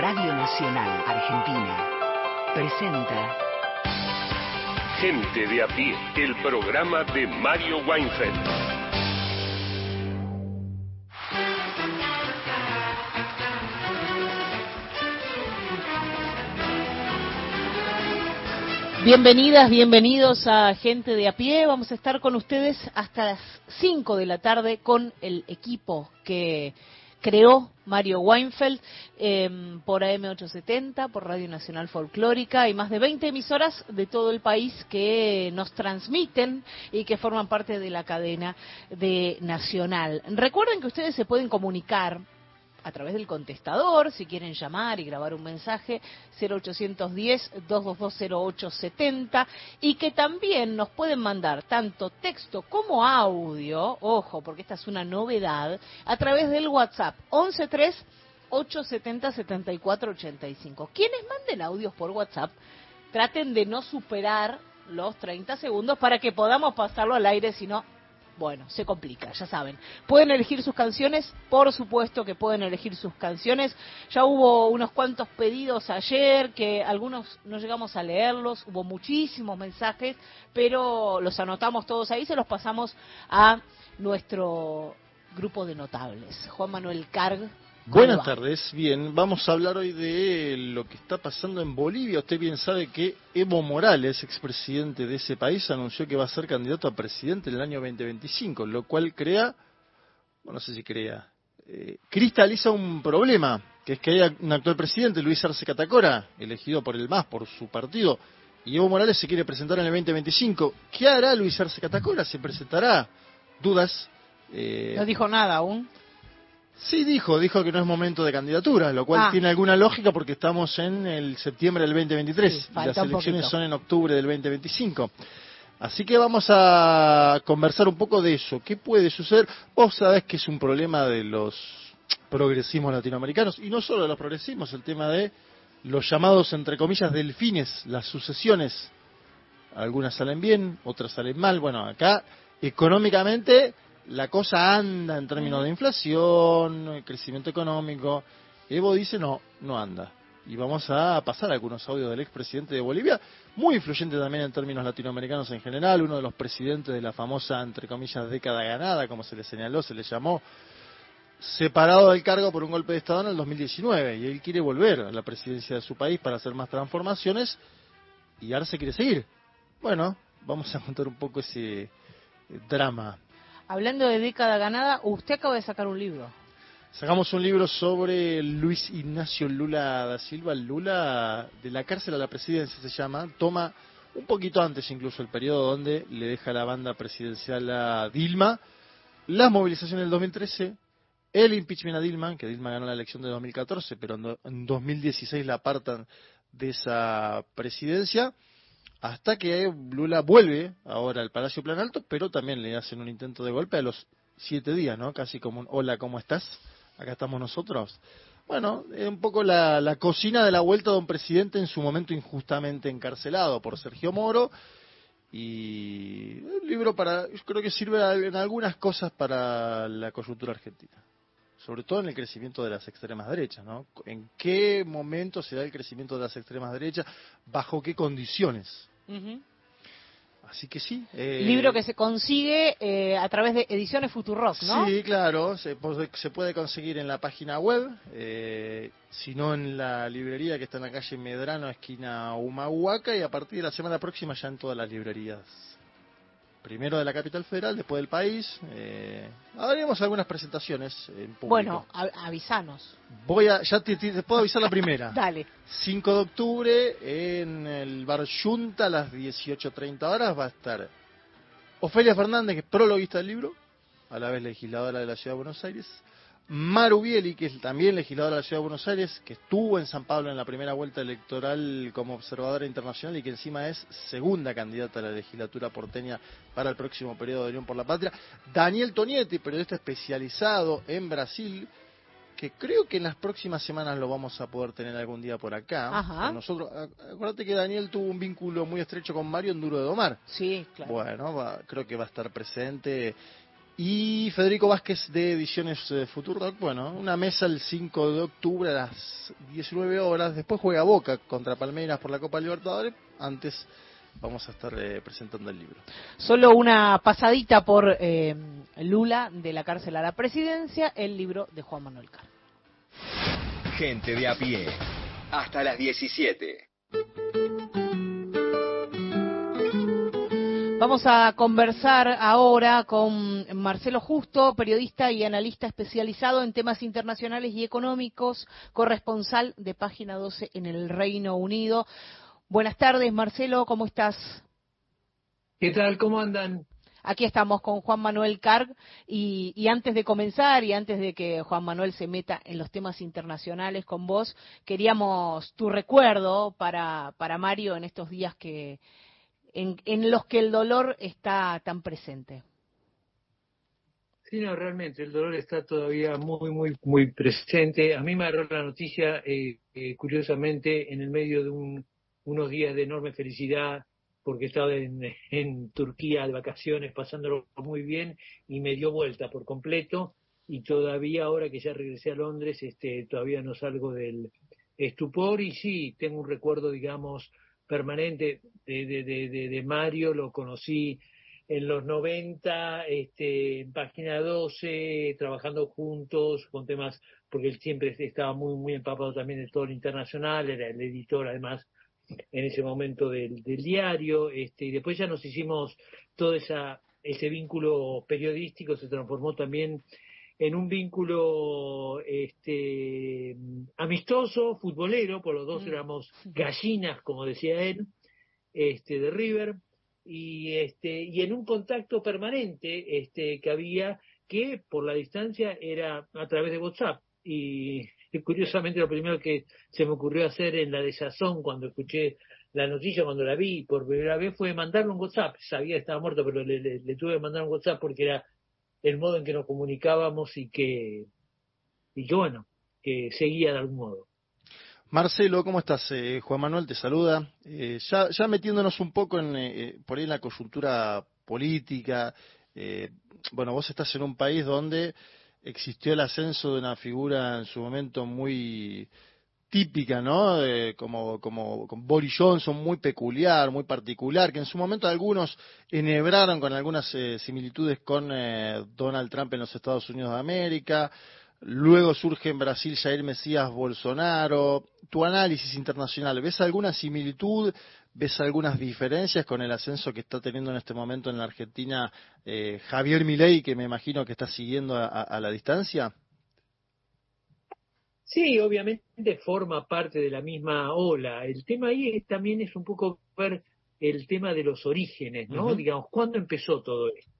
Radio Nacional Argentina presenta Gente de a pie, el programa de Mario Weinfeld. Bienvenidas, bienvenidos a Gente de a pie. Vamos a estar con ustedes hasta las 5 de la tarde con el equipo que creó Mario Weinfeld em, por AM870, por Radio Nacional Folclórica y más de 20 emisoras de todo el país que nos transmiten y que forman parte de la cadena de Nacional. Recuerden que ustedes se pueden comunicar a través del contestador, si quieren llamar y grabar un mensaje, 0810-2220870, y que también nos pueden mandar tanto texto como audio, ojo, porque esta es una novedad, a través del WhatsApp 113 870 7485. Quienes manden audios por WhatsApp, traten de no superar los 30 segundos para que podamos pasarlo al aire, si no bueno, se complica, ya saben. ¿Pueden elegir sus canciones? Por supuesto que pueden elegir sus canciones. Ya hubo unos cuantos pedidos ayer, que algunos no llegamos a leerlos, hubo muchísimos mensajes, pero los anotamos todos ahí, se los pasamos a nuestro grupo de notables. Juan Manuel Carg Buenas tardes, bien, vamos a hablar hoy de lo que está pasando en Bolivia. Usted bien sabe que Evo Morales, expresidente de ese país, anunció que va a ser candidato a presidente en el año 2025, lo cual crea, bueno, no sé si crea, eh, cristaliza un problema, que es que hay un actual presidente, Luis Arce Catacora, elegido por el MAS, por su partido, y Evo Morales se quiere presentar en el 2025. ¿Qué hará Luis Arce Catacora? ¿Se presentará? ¿Dudas? Eh, no dijo nada aún. Sí, dijo, dijo que no es momento de candidatura, lo cual ah. tiene alguna lógica porque estamos en el septiembre del 2023 y las elecciones son en octubre del 2025. Así que vamos a conversar un poco de eso. ¿Qué puede suceder? Vos sabés que es un problema de los progresismos latinoamericanos y no solo de los progresismos, el tema de los llamados, entre comillas, delfines, las sucesiones. Algunas salen bien, otras salen mal. Bueno, acá económicamente la cosa anda en términos de inflación, crecimiento económico. Evo dice no, no anda. Y vamos a pasar algunos audios del expresidente de Bolivia, muy influyente también en términos latinoamericanos en general, uno de los presidentes de la famosa, entre comillas, década ganada, como se le señaló, se le llamó, separado del cargo por un golpe de Estado en el 2019. Y él quiere volver a la presidencia de su país para hacer más transformaciones y Arce quiere seguir. Bueno, vamos a contar un poco ese drama Hablando de década ganada, usted acaba de sacar un libro. Sacamos un libro sobre Luis Ignacio Lula da Silva, Lula de la cárcel a la presidencia se llama, toma un poquito antes incluso el periodo donde le deja la banda presidencial a Dilma, las movilizaciones del 2013, el impeachment a Dilma, que Dilma ganó la elección de 2014, pero en 2016 la apartan de esa presidencia, hasta que Lula vuelve ahora al Palacio Plan Alto, pero también le hacen un intento de golpe a los siete días, ¿no? Casi como un hola, ¿cómo estás? Acá estamos nosotros. Bueno, es un poco la, cocina de la vuelta de un presidente en su momento injustamente encarcelado por Sergio Moro. Y un libro para, yo creo que sirve en algunas cosas para la coyuntura argentina sobre todo en el crecimiento de las extremas derechas, ¿no? ¿En qué momento se da el crecimiento de las extremas derechas? ¿Bajo qué condiciones? Así que sí. Eh, Libro que se consigue eh, a través de Ediciones Futurock, ¿no? Sí, claro, se, puede conseguir en la página web, eh, si no en la librería que está en la calle Medrano, esquina Humahuaca, y a partir de la semana próxima ya en todas las librerías primero de la capital federal, después del país. Eh, haremos algunas presentaciones en público. Bueno, avisanos. Voy a, ya te, puedo avisar la primera. Dale. 5 de octubre en el bar Junta a las 18.30 horas va a estar Ofelia Fernández, que es prologuista del libro, a la vez legisladora de la Ciudad de Buenos Aires. Maru Bieli, que es también legisladora de la Ciudad de Buenos Aires, que estuvo en San Pablo en la primera vuelta electoral como observadora internacional y que encima es segunda candidata a la legislatura porteña para el próximo periodo de Unión por la Patria. Daniel Tonietti, periodista especializado en Brasil, que creo que en las próximas semanas lo vamos a poder tener algún día por acá. Nosotros, acuérdate que Daniel tuvo un vínculo muy estrecho con Mario en Duro de Domar. Sí, claro. Bueno, creo que va a estar presente Y Federico Vázquez de Ediciones eh, Futurock, bueno, una mesa el 5 de octubre a las 19 horas. Después juega Boca contra Palmeiras por la Copa Libertadores. Antes vamos a estar eh, presentando el libro. Solo una pasadita por eh, Lula de la cárcel a la presidencia, el libro de Juan Manuel Carr. Gente de a pie. Hasta las 17. Vamos a conversar ahora con Marcelo Justo, periodista y analista especializado en temas internacionales y económicos, corresponsal de Página 12 en el Reino Unido. Buenas tardes, Marcelo, ¿cómo estás? ¿Qué tal? ¿Cómo andan? Aquí estamos con Juan Manuel Carg y, y, antes de comenzar y antes de que Juan Manuel se meta en los temas internacionales con vos, queríamos tu recuerdo para, para Mario en estos días que, en, los que el dolor está tan presente. Sí, no, realmente el dolor está todavía muy, muy, muy presente. A mí me agarró la noticia, eh, eh, curiosamente, en el medio de unos días de enorme felicidad, porque estaba en, en, Turquía de vacaciones, pasándolo muy bien, y me dio vuelta por completo. Y todavía, ahora que ya regresé a Londres, este, todavía no salgo del estupor. Y sí, tengo un recuerdo, digamos, permanente de, de, de, Mario, lo conocí en los 90, este, en página 12, trabajando juntos con temas, porque él siempre estaba muy, muy empapado también de todo lo internacional, era el editor además en ese momento del, del diario, este, y después ya nos hicimos todo esa, ese vínculo periodístico, se transformó también en un vínculo este, amistoso, futbolero, por los dos mm. éramos gallinas, como decía él, este, de River, y, este, y en un contacto permanente este, que había, que por la distancia era a través de WhatsApp. Y, curiosamente lo primero que se me ocurrió hacer en la desazón cuando escuché la noticia, cuando la vi por primera vez, fue mandarle un WhatsApp. Sabía que estaba muerto, pero le, tuve que mandar un WhatsApp porque era el modo en que nos comunicábamos y que, y que bueno, que seguía de algún modo. Marcelo, ¿cómo estás? Eh, Juan Manuel te saluda. Eh, ya, ya, metiéndonos un poco en, eh, por ahí en la coyuntura política, bueno, vos estás en un país donde existió el ascenso de una figura en su momento muy típica, ¿no? como, como, Boris Johnson, muy peculiar, muy particular, que en su momento algunos enhebraron con algunas eh, similitudes con eh, Donald Trump en los Estados Unidos de América. Luego surge en Brasil Jair Mesías Bolsonaro. Tu análisis internacional, ¿ves alguna similitud? ¿Ves algunas diferencias con el ascenso que está teniendo en este momento en la Argentina eh, Javier Milei, que me imagino que está siguiendo a la distancia? Sí, obviamente forma parte de la misma ola. El tema ahí también es un poco ver el tema de los orígenes, ¿no? Digamos, ¿cuándo empezó todo esto?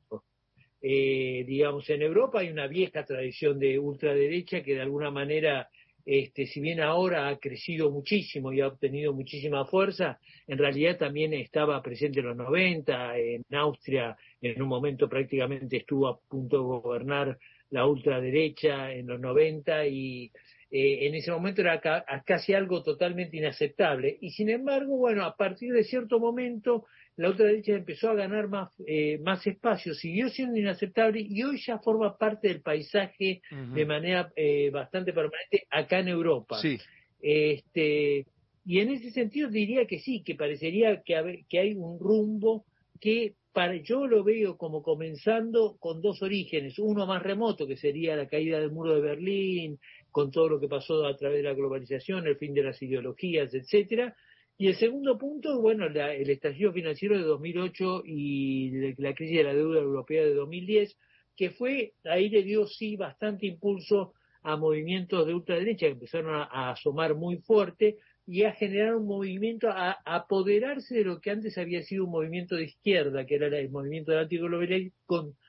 Eh, digamos, en Europa hay una vieja tradición de ultraderecha que de alguna manera, este, si bien ahora ha crecido muchísimo y ha obtenido muchísima fuerza, en realidad también estaba presente en los 90, en Austria en un momento prácticamente estuvo a punto de gobernar la ultraderecha en los 90 y eh, en ese momento era casi algo totalmente inaceptable. Y sin embargo, bueno, a partir de cierto momento, la ultraderecha empezó a ganar más, eh, más espacio, siguió siendo inaceptable y hoy ya forma parte del paisaje de manera eh, bastante permanente acá en Europa. Sí. Este, y en ese sentido diría que sí, que parecería que, que hay un rumbo que para, yo lo veo como comenzando con dos orígenes, uno más remoto, que sería la caída del muro de Berlín, con todo lo que pasó a través de la globalización, el fin de las ideologías, etcétera. Y el segundo punto, bueno, el estallido financiero de 2008 y la crisis de la deuda europea de 2010, que fue, ahí le dio sí bastante impulso a movimientos de ultraderecha que empezaron a, asomar muy fuerte y a generar un movimiento, a, apoderarse de lo que antes había sido un movimiento de izquierda, que era el movimiento de la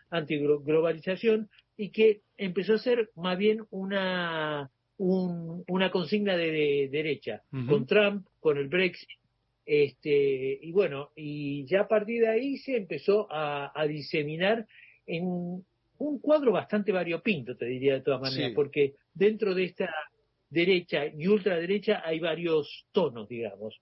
antiglobalización, y que empezó a ser más bien una, una consigna de, derecha, con Trump, con el Brexit, este, y bueno, y ya a partir de ahí se empezó a, diseminar en un cuadro bastante variopinto, te diría de todas maneras, porque dentro de esta derecha y ultraderecha hay varios tonos, digamos.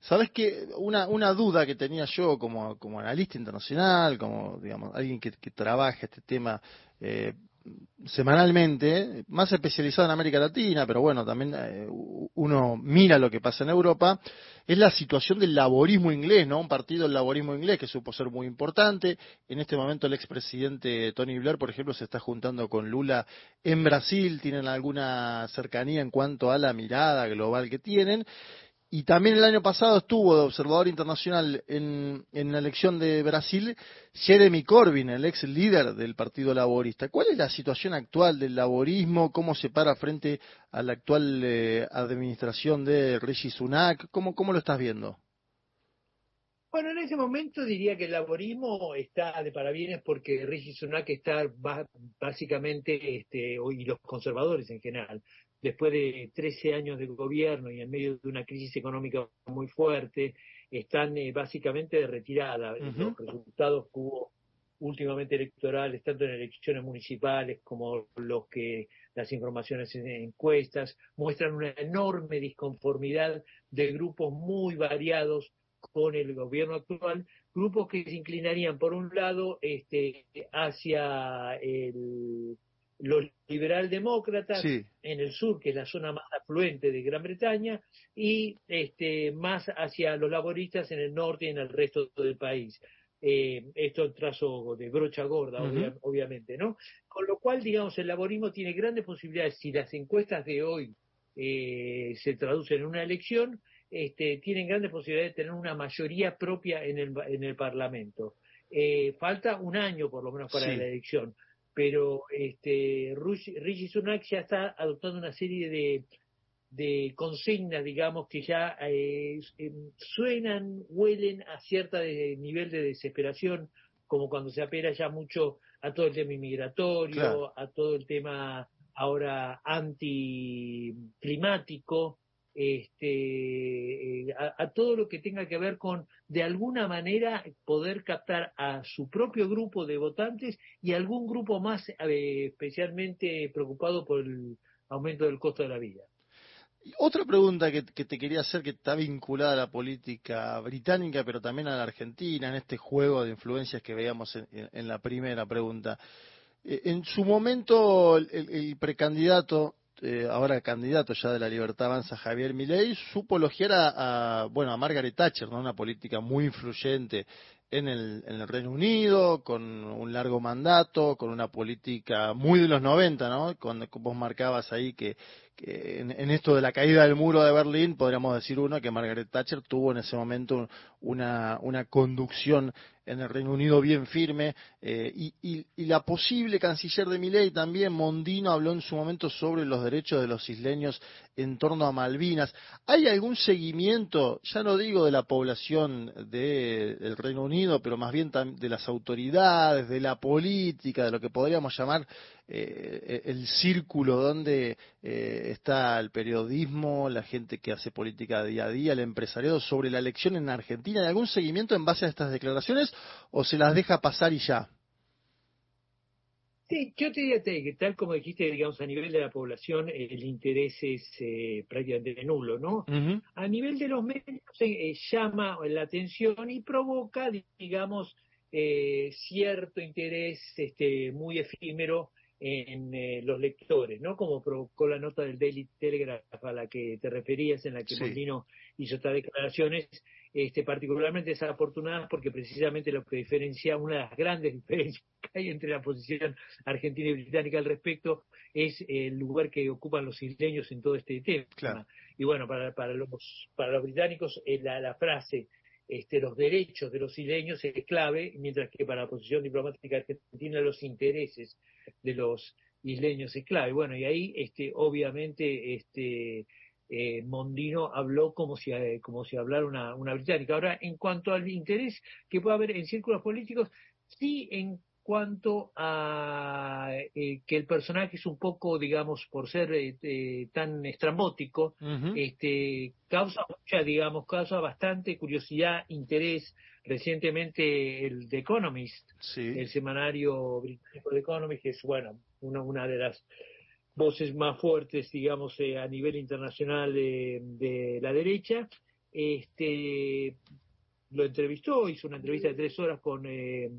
Sabes que una, una duda que tenía yo como, como analista internacional, como digamos alguien que, que trabaja este tema eh, semanalmente, más especializado en América Latina, pero bueno, también eh, uno mira lo que pasa en Europa, es la situación del laborismo inglés, ¿no? Un partido del laborismo inglés que supo ser muy importante. En este momento el expresidente Tony Blair, por ejemplo, se está juntando con Lula en Brasil, tienen alguna cercanía en cuanto a la mirada global que tienen. Y también el año pasado estuvo de observador internacional en, la elección de Brasil Jeremy Corbyn, el ex líder del Partido Laborista. ¿Cuál es la situación actual del laborismo? ¿Cómo se para frente a la actual eh, administración de Rishi Sunak? ¿Cómo, ¿Cómo lo estás viendo? Bueno, en ese momento diría que el laborismo está de parabienes porque Rishi Sunak está básicamente, este, y los conservadores en general, después de 13 años de gobierno y en medio de una crisis económica muy fuerte, están eh, básicamente de retirada. Los resultados que hubo últimamente electorales, tanto en elecciones municipales como los que las informaciones en encuestas, muestran una enorme disconformidad de grupos muy variados con el gobierno actual, grupos que se inclinarían por un lado este, hacia el los liberal-demócratas en el sur, que es la zona más afluente de Gran Bretaña, y este, más hacia los laboristas en el norte y en el resto del país. Eh, esto en trazo de brocha gorda, obviamente, ¿no? Con lo cual, digamos, el laborismo tiene grandes posibilidades, si las encuestas de hoy eh, se traducen en una elección, este, tienen grandes posibilidades de tener una mayoría propia en el, en el Parlamento. Eh, falta un año, por lo menos, para la elección pero este, Rishi Sunak ya está adoptando una serie de, de consignas, digamos, que ya eh, em, suenan, huelen a cierto nivel de desesperación, como cuando se apela ya mucho a todo el tema inmigratorio, a todo el tema ahora anticlimático, este, eh, a, todo lo que tenga que ver con, de alguna manera, poder captar a su propio grupo de votantes y algún grupo más eh, especialmente preocupado por el aumento del costo de la vida. Otra pregunta que, te quería hacer, que está vinculada a la política británica, pero también a la Argentina, en este juego de influencias que veíamos en, la primera pregunta. Eh, en su momento, el precandidato eh, ahora candidato ya de la Libertad Avanza, Javier Milei, supo elogiar a, bueno, a Margaret Thatcher, ¿no? una política muy influyente en el, en el Reino Unido, con un largo mandato, con una política muy de los 90, ¿no? Cuando vos marcabas ahí que, en, esto de la caída del muro de Berlín, podríamos decir uno que Margaret Thatcher tuvo en ese momento una, una conducción en el Reino Unido bien firme eh, y, la posible canciller de Miley también, Mondino, habló en su momento sobre los derechos de los isleños en torno a Malvinas. ¿Hay algún seguimiento, ya no digo de la población del Reino Unido, pero más bien de las autoridades, de la política, de lo que podríamos llamar eh, el círculo donde eh, está el periodismo, la gente que hace política día a día, el empresariado, sobre la elección en Argentina? ¿Hay algún seguimiento en base a estas declaraciones o se las deja pasar y ya? Sí, yo te diría que tal como dijiste, digamos, a nivel de la población el interés es eh, prácticamente nulo, ¿no? A nivel de los medios eh, llama la atención y provoca, digamos, eh, cierto interés este, muy efímero en los lectores, ¿no? Como provocó la nota del Daily Telegraph a la que te referías, en la que Molino hizo estas declaraciones, este, particularmente desafortunadas porque precisamente lo que diferencia, una de las grandes diferencias que hay entre la posición argentina y británica al respecto es el lugar que ocupan los isleños en todo este tema. Y bueno, para, para, los, para los británicos eh, la, la frase este, los derechos de los isleños es clave, mientras que para la posición diplomática argentina los intereses de los isleños es clave. Bueno, y ahí este, obviamente este, eh, Mondino habló como si, eh, como si hablara una, una británica. Ahora, en cuanto al interés que puede haber en círculos políticos, sí en cuanto a eh, que el personaje es un poco, digamos, por ser tan estrambótico, este, causa mucha, digamos, causa bastante curiosidad, interés. Recientemente el The Economist, el semanario británico The Economist, que es, bueno, una, una de las voces más fuertes, digamos, eh, a nivel internacional de, la derecha, este, lo entrevistó, hizo una entrevista de tres horas con, eh,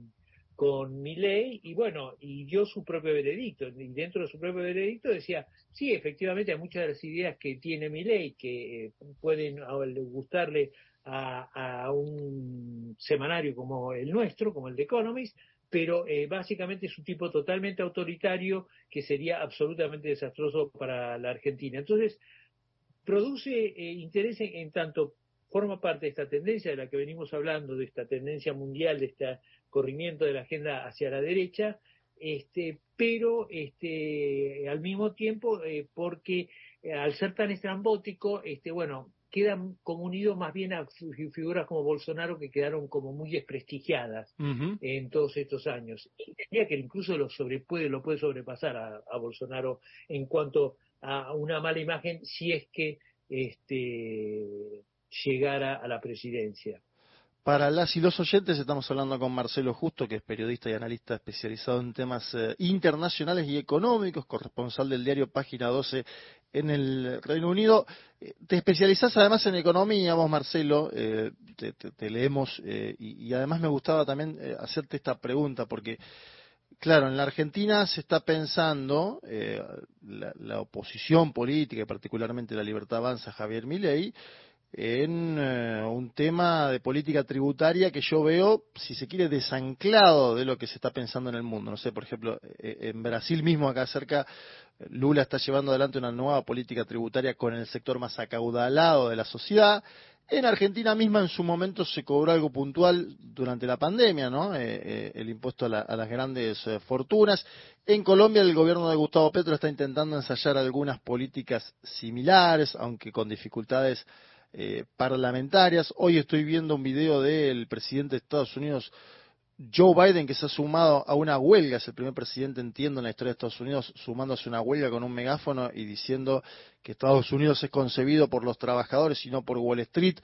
con Milley y bueno, y dio su propio veredicto. Y dentro de su propio veredicto decía, sí, efectivamente hay muchas de las ideas que tiene Milley que eh, pueden gustarle a, un semanario como el nuestro, como el de Economist, pero eh, básicamente es un tipo totalmente autoritario que sería absolutamente desastroso para la Argentina. Entonces, produce eh, interés en, tanto forma parte de esta tendencia de la que venimos hablando, de esta tendencia mundial, de este corrimiento de la agenda hacia la derecha, este, pero este, al mismo tiempo, eh, porque al ser tan estrambótico, este, bueno, quedan como unidos más bien a figuras como Bolsonaro que quedaron como muy desprestigiadas en todos estos años. Y diría que incluso lo, sobre, puede, lo puede sobrepasar a, Bolsonaro en cuanto a una mala imagen si es que este, llegara a la presidencia. Para las y los oyentes estamos hablando con Marcelo Justo, que es periodista y analista especializado en temas eh, internacionales y económicos, corresponsal del diario Página 12 en el Reino Unido. Eh, te especializás además en economía, vos Marcelo, eh, te, leemos y, además me gustaba también hacerte esta pregunta porque... Claro, en la Argentina se está pensando, la, la, oposición política, y particularmente la Libertad Avanza, Javier Milei, en eh, un tema de política tributaria que yo veo, si se quiere, desanclado de lo que se está pensando en el mundo. No sé, por ejemplo, eh, en Brasil mismo, acá cerca, Lula está llevando adelante una nueva política tributaria con el sector más acaudalado de la sociedad. En Argentina misma en su momento se cobró algo puntual durante la pandemia, ¿no? Eh, el impuesto a, a las grandes fortunas. En Colombia el gobierno de Gustavo Petro está intentando ensayar algunas políticas similares, aunque con dificultades eh, parlamentarias. Hoy estoy viendo un video del presidente de Estados Unidos, Joe Biden, que se ha sumado a una huelga, es el primer presidente, entiendo, en la historia de Estados Unidos, sumándose a una huelga con un megáfono y diciendo que Estados Unidos es concebido por los trabajadores y no por Wall Street.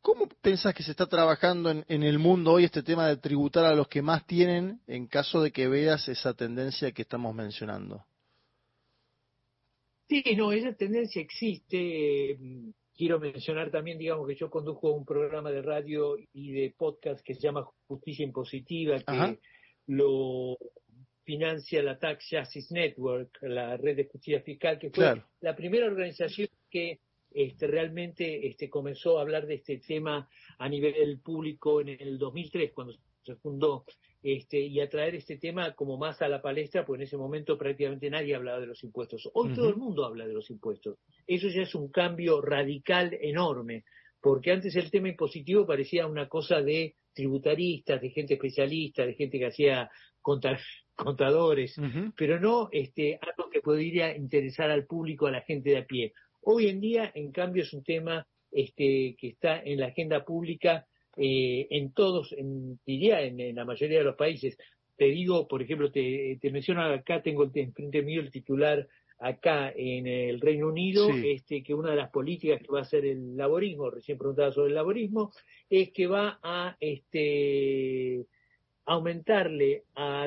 ¿Cómo pensás que se está trabajando en, en, el mundo hoy este tema de tributar a los que más tienen en caso de que veas esa tendencia que estamos mencionando? Sí, no, esa tendencia existe quiero mencionar también, digamos, que yo conduzco un programa de radio y de podcast que se llama Justicia Impositiva, que lo financia la Tax Justice Network, la red de justicia fiscal, que fue la primera organización que este, realmente este, comenzó a hablar de este tema a nivel público en el 2003, cuando se fundó este, y a traer este tema como más a la palestra, pues en ese momento prácticamente nadie hablaba de los impuestos. Hoy todo el mundo habla de los impuestos. Eso ya es un cambio radical enorme, porque antes el tema impositivo parecía una cosa de tributaristas, de gente especialista, de gente que hacía contadores, pero no este, algo que podría interesar al público, a la gente de a pie. Hoy en día, en cambio, es un tema este, que está en la agenda pública eh, en todos, en, diría en, la mayoría de los países. Te digo, por ejemplo, te, menciono acá, tengo enfrente mío el titular acá en el Reino Unido, este, que una de las políticas que va a hacer el laborismo, recién preguntaba sobre el laborismo, es que va a este, aumentarle a,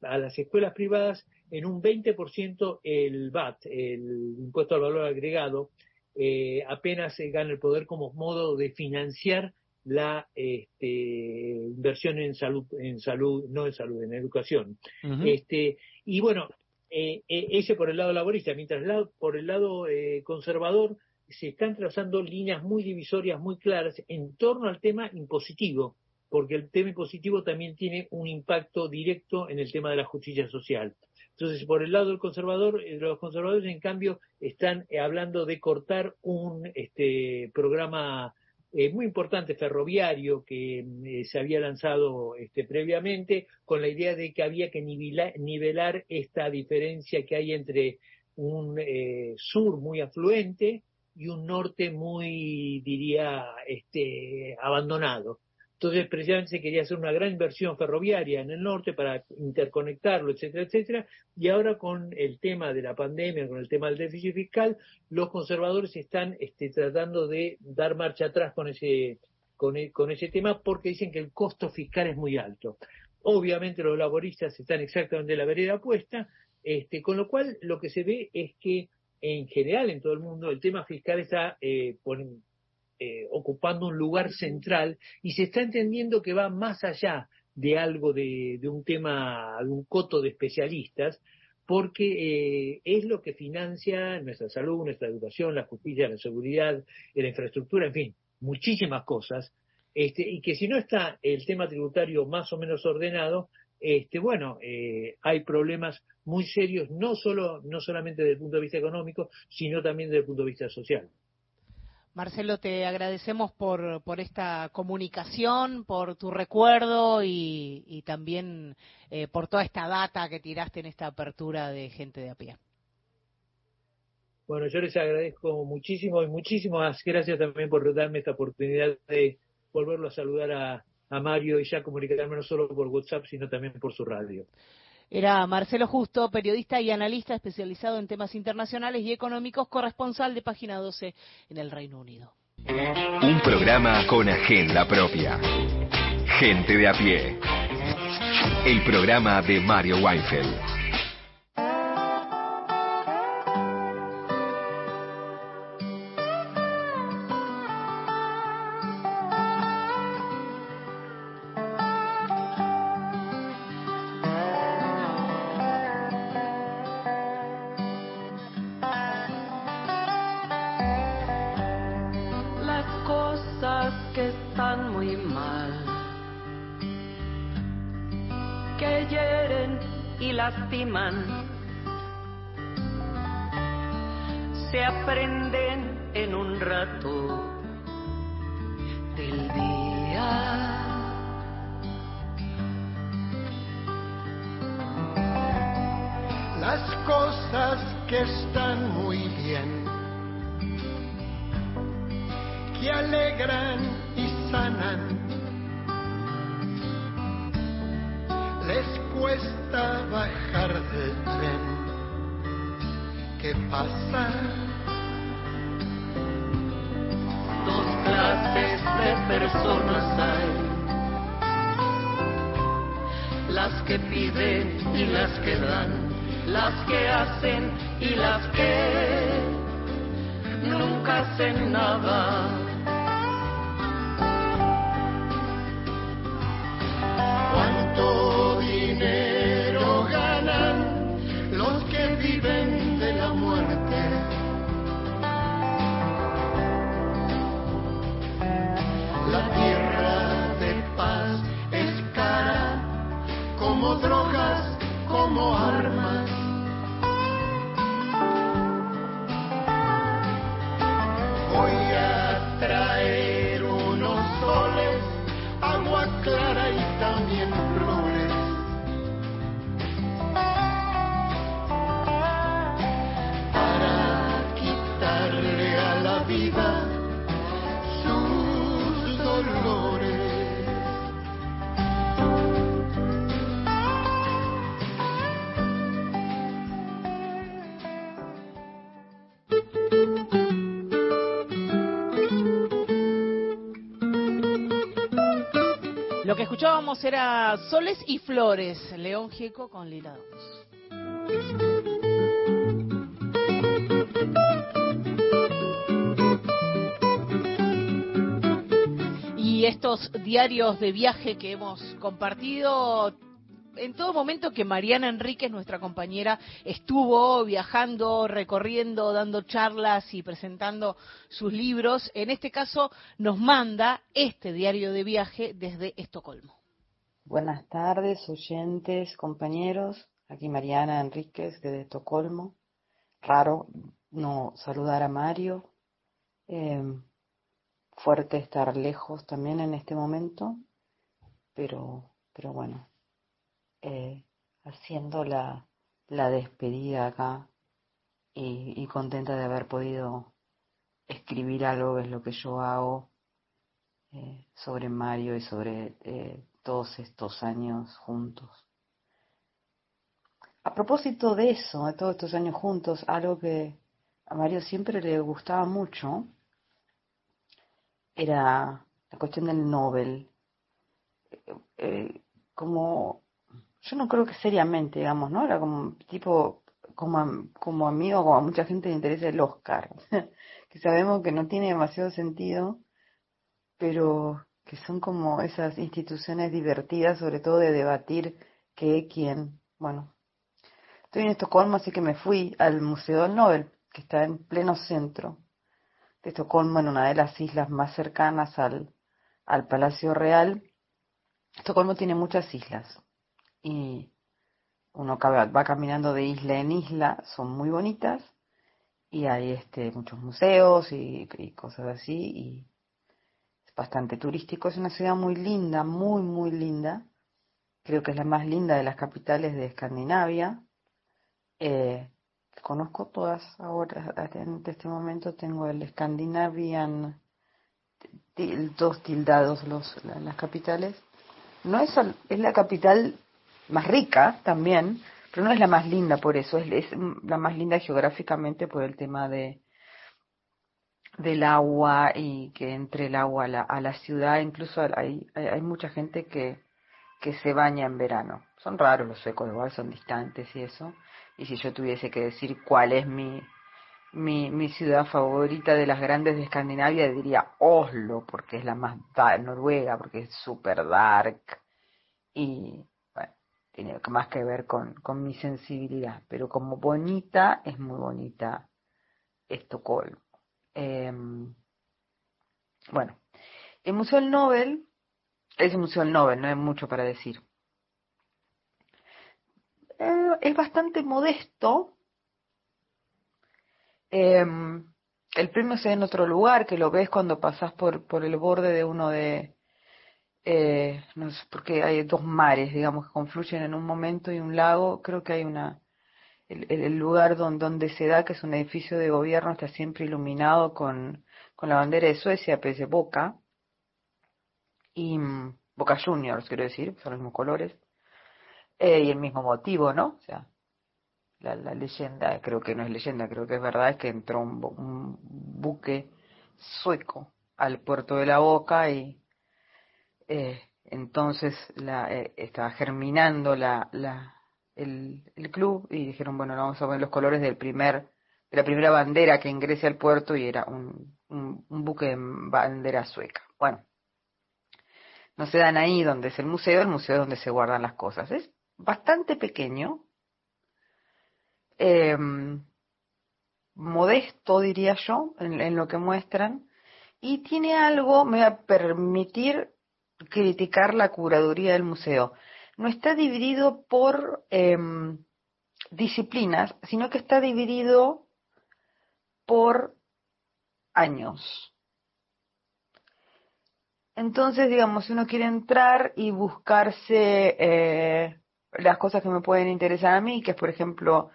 a las escuelas privadas en un 20% el VAT, el impuesto al valor agregado, eh, apenas gana el poder como modo de financiar la este, inversión en salud, en salud, no en salud, en educación. este, y bueno, eh, eh, ese por el lado laborista, mientras por el lado eh, conservador se están trazando líneas muy divisorias, muy claras en torno al tema impositivo, porque el tema impositivo también tiene un impacto directo en el tema de la justicia social. Entonces, por el lado del conservador, los conservadores, en cambio, están hablando de cortar un este, programa eh, muy importante ferroviario que eh, se había lanzado este, previamente con la idea de que había que nivelar, esta diferencia que hay entre un eh, sur muy afluente y un norte muy, diría, este, abandonado. Entonces, precisamente se quería hacer una gran inversión ferroviaria en el norte para interconectarlo, etcétera, etcétera. Y ahora con el tema de la pandemia, con el tema del déficit fiscal, los conservadores están este, tratando de dar marcha atrás con ese, con, e, con ese tema porque dicen que el costo fiscal es muy alto. Obviamente los laboristas están exactamente en la vereda opuesta, este, con lo cual lo que se ve es que en general en todo el mundo el tema fiscal está eh, eh, ocupando un lugar central y se está entendiendo que va más allá de algo de, un tema, de un coto de especialistas, porque eh, es lo que financia nuestra salud, nuestra educación, la justicia, la seguridad, la infraestructura, en fin, muchísimas cosas, este, y que si no está el tema tributario más o menos ordenado, este, bueno, eh, hay problemas muy serios, no, solo, no solamente desde el punto de vista económico, sino también desde el punto de vista social. Marcelo, te agradecemos por, por esta comunicación, por tu recuerdo y, también eh, por toda esta data que tiraste en esta apertura de gente de a pie. Bueno, yo les agradezco muchísimo y muchísimas gracias también por darme esta oportunidad de volverlo a saludar a, a Mario y ya comunicarme no solo por WhatsApp, sino también por su radio. Era Marcelo Justo, periodista y analista especializado en temas internacionales y económicos, corresponsal de Página 12 en el Reino Unido. Un programa con agenda propia. Gente de a pie. El programa de Mario Weinfeld. Del día. Las cosas que están muy bien, que alegran y sanan les cuesta bajar del tren. ¿Qué pasa? Dos clases de personas hay. Las que piden y las que dan, las que hacen y las que nunca hacen nada era Soles y Flores, León Gieco con Lila Y estos diarios de viaje que hemos compartido en todo momento que Mariana Enríquez, nuestra compañera, estuvo viajando, recorriendo, dando charlas y presentando sus libros, en este caso nos manda este diario de viaje desde Estocolmo. Buenas tardes, oyentes, compañeros. Aquí Mariana Enríquez desde Estocolmo. Raro no saludar a Mario. Em, fuerte estar lejos también en este momento, pero, pero bueno, eh, haciendo la, la, despedida acá y, contenta de haber podido escribir algo, es lo que yo hago eh, sobre Mario y sobre eh, todos estos años juntos. A propósito de eso, de todos estos años juntos, algo que a Mario siempre le gustaba mucho era la cuestión del Nobel. como yo no creo que seriamente, digamos, ¿no? Era como tipo, como, como amigo, como a mucha gente le interesa el Oscar, que sabemos que no tiene demasiado sentido, pero que son como esas instituciones divertidas, sobre todo de debatir qué, quién. Bueno, estoy en Estocolmo, así que me fui al Museo del Nobel, que está en pleno centro de Estocolmo, en una de las islas más cercanas al, al Palacio Real. Estocolmo tiene muchas islas y uno va caminando de isla en isla, son muy bonitas y hay este, muchos museos y, cosas así y bastante turístico. Es una ciudad muy linda, muy, muy linda. Creo que es la más linda de las capitales de Escandinavia. Eh, conozco todas ahora, en este momento tengo el Scandinavian, dos tildados los, las capitales. No es, es la capital más rica también, pero no es la más linda por eso, es, es la más linda geográficamente por el tema de del agua y que entre el agua a la, a la ciudad, incluso hay, hay, mucha gente que, que se baña en verano. Son raros los suecos, igual son distantes y eso. Y si yo tuviese que decir cuál es mi, mi, mi ciudad favorita de las grandes de Escandinavia, diría Oslo, porque es la más Noruega, porque es super dark. Y tiene más que ver con, con mi sensibilidad, pero como bonita, es muy bonita Estocolmo. Em, bueno, el Museo del Nobel es el Museo del Nobel, no hay mucho para decir. Eh, es bastante modesto. Em, el premio se da en otro lugar, que lo ves cuando pasas por, por el borde de uno de, eh, no sé, porque hay dos mares, digamos, que confluyen en un momento y un lago, creo que hay una, el, lugar donde, donde, se da, que es un edificio de gobierno, está siempre iluminado con, la bandera de Suecia, pues de Boca, y mm, Boca Juniors, quiero decir, son los mismos colores, eh, y el mismo motivo, ¿no? O sea, la, la, leyenda, creo que no es leyenda, creo que es verdad, es que entró un, un buque sueco al puerto de la Boca y eh, entonces la, eh, estaba germinando la, la, el, el, club y dijeron, bueno, vamos a poner los colores del primer, de la primera bandera que ingrese al puerto y era un, un, buque de bandera sueca. Bueno, no se dan ahí donde es el museo, el museo es donde se guardan las cosas. Es bastante pequeño, eh, modesto diría yo en, en, lo que muestran, y tiene algo, me va a permitir criticar la curaduría del museo. No está dividido por em, disciplinas, sino que está dividido por años. Entonces, digamos, si uno quiere entrar y buscarse eh, las cosas que me pueden interesar a mí, que es, por ejemplo,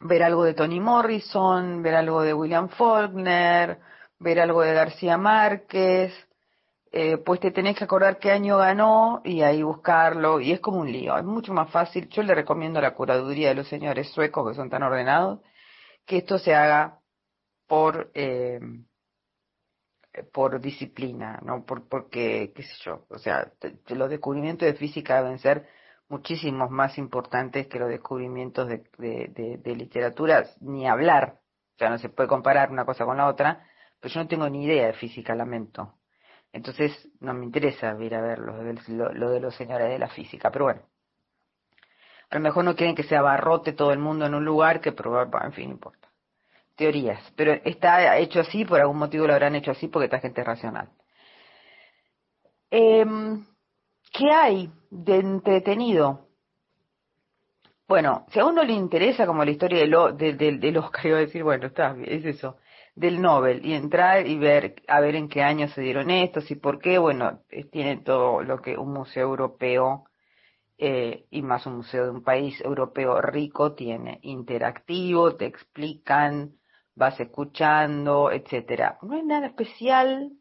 ver algo de Toni Morrison, ver algo de William Faulkner, ver algo de García Márquez, eh, pues te tenés que acordar qué año ganó y ahí buscarlo, y es como un lío, es mucho más fácil, yo le recomiendo la curaduría de los señores suecos que son tan ordenados, que esto se haga por, eh, por disciplina, ¿no? Por, porque, qué sé yo, o sea, los descubrimientos de física deben ser muchísimos más importantes que los descubrimientos de, de, literatura, ni hablar, o sea, no se puede comparar una cosa con la otra, pero yo no tengo ni idea de física, lamento. Entonces no me interesa ir a ver lo de, los señores de la física, pero bueno. A lo mejor no quieren que se abarrote todo el mundo en un lugar que probablemente, en fin, importa. Teorías, pero está hecho así, por algún motivo lo habrán hecho así porque esta gente es racional. Em, ¿Qué hay de entretenido? Bueno, si a uno le interesa como la historia de, de, de, que iba a decir, bueno, está, es eso del Nobel y entrar y ver a ver en qué año se dieron estos y por qué, bueno, eh, tiene todo lo que un museo europeo eh, y más un museo de un país europeo rico tiene, interactivo, te explican, vas escuchando, etcétera. No hay nada especial,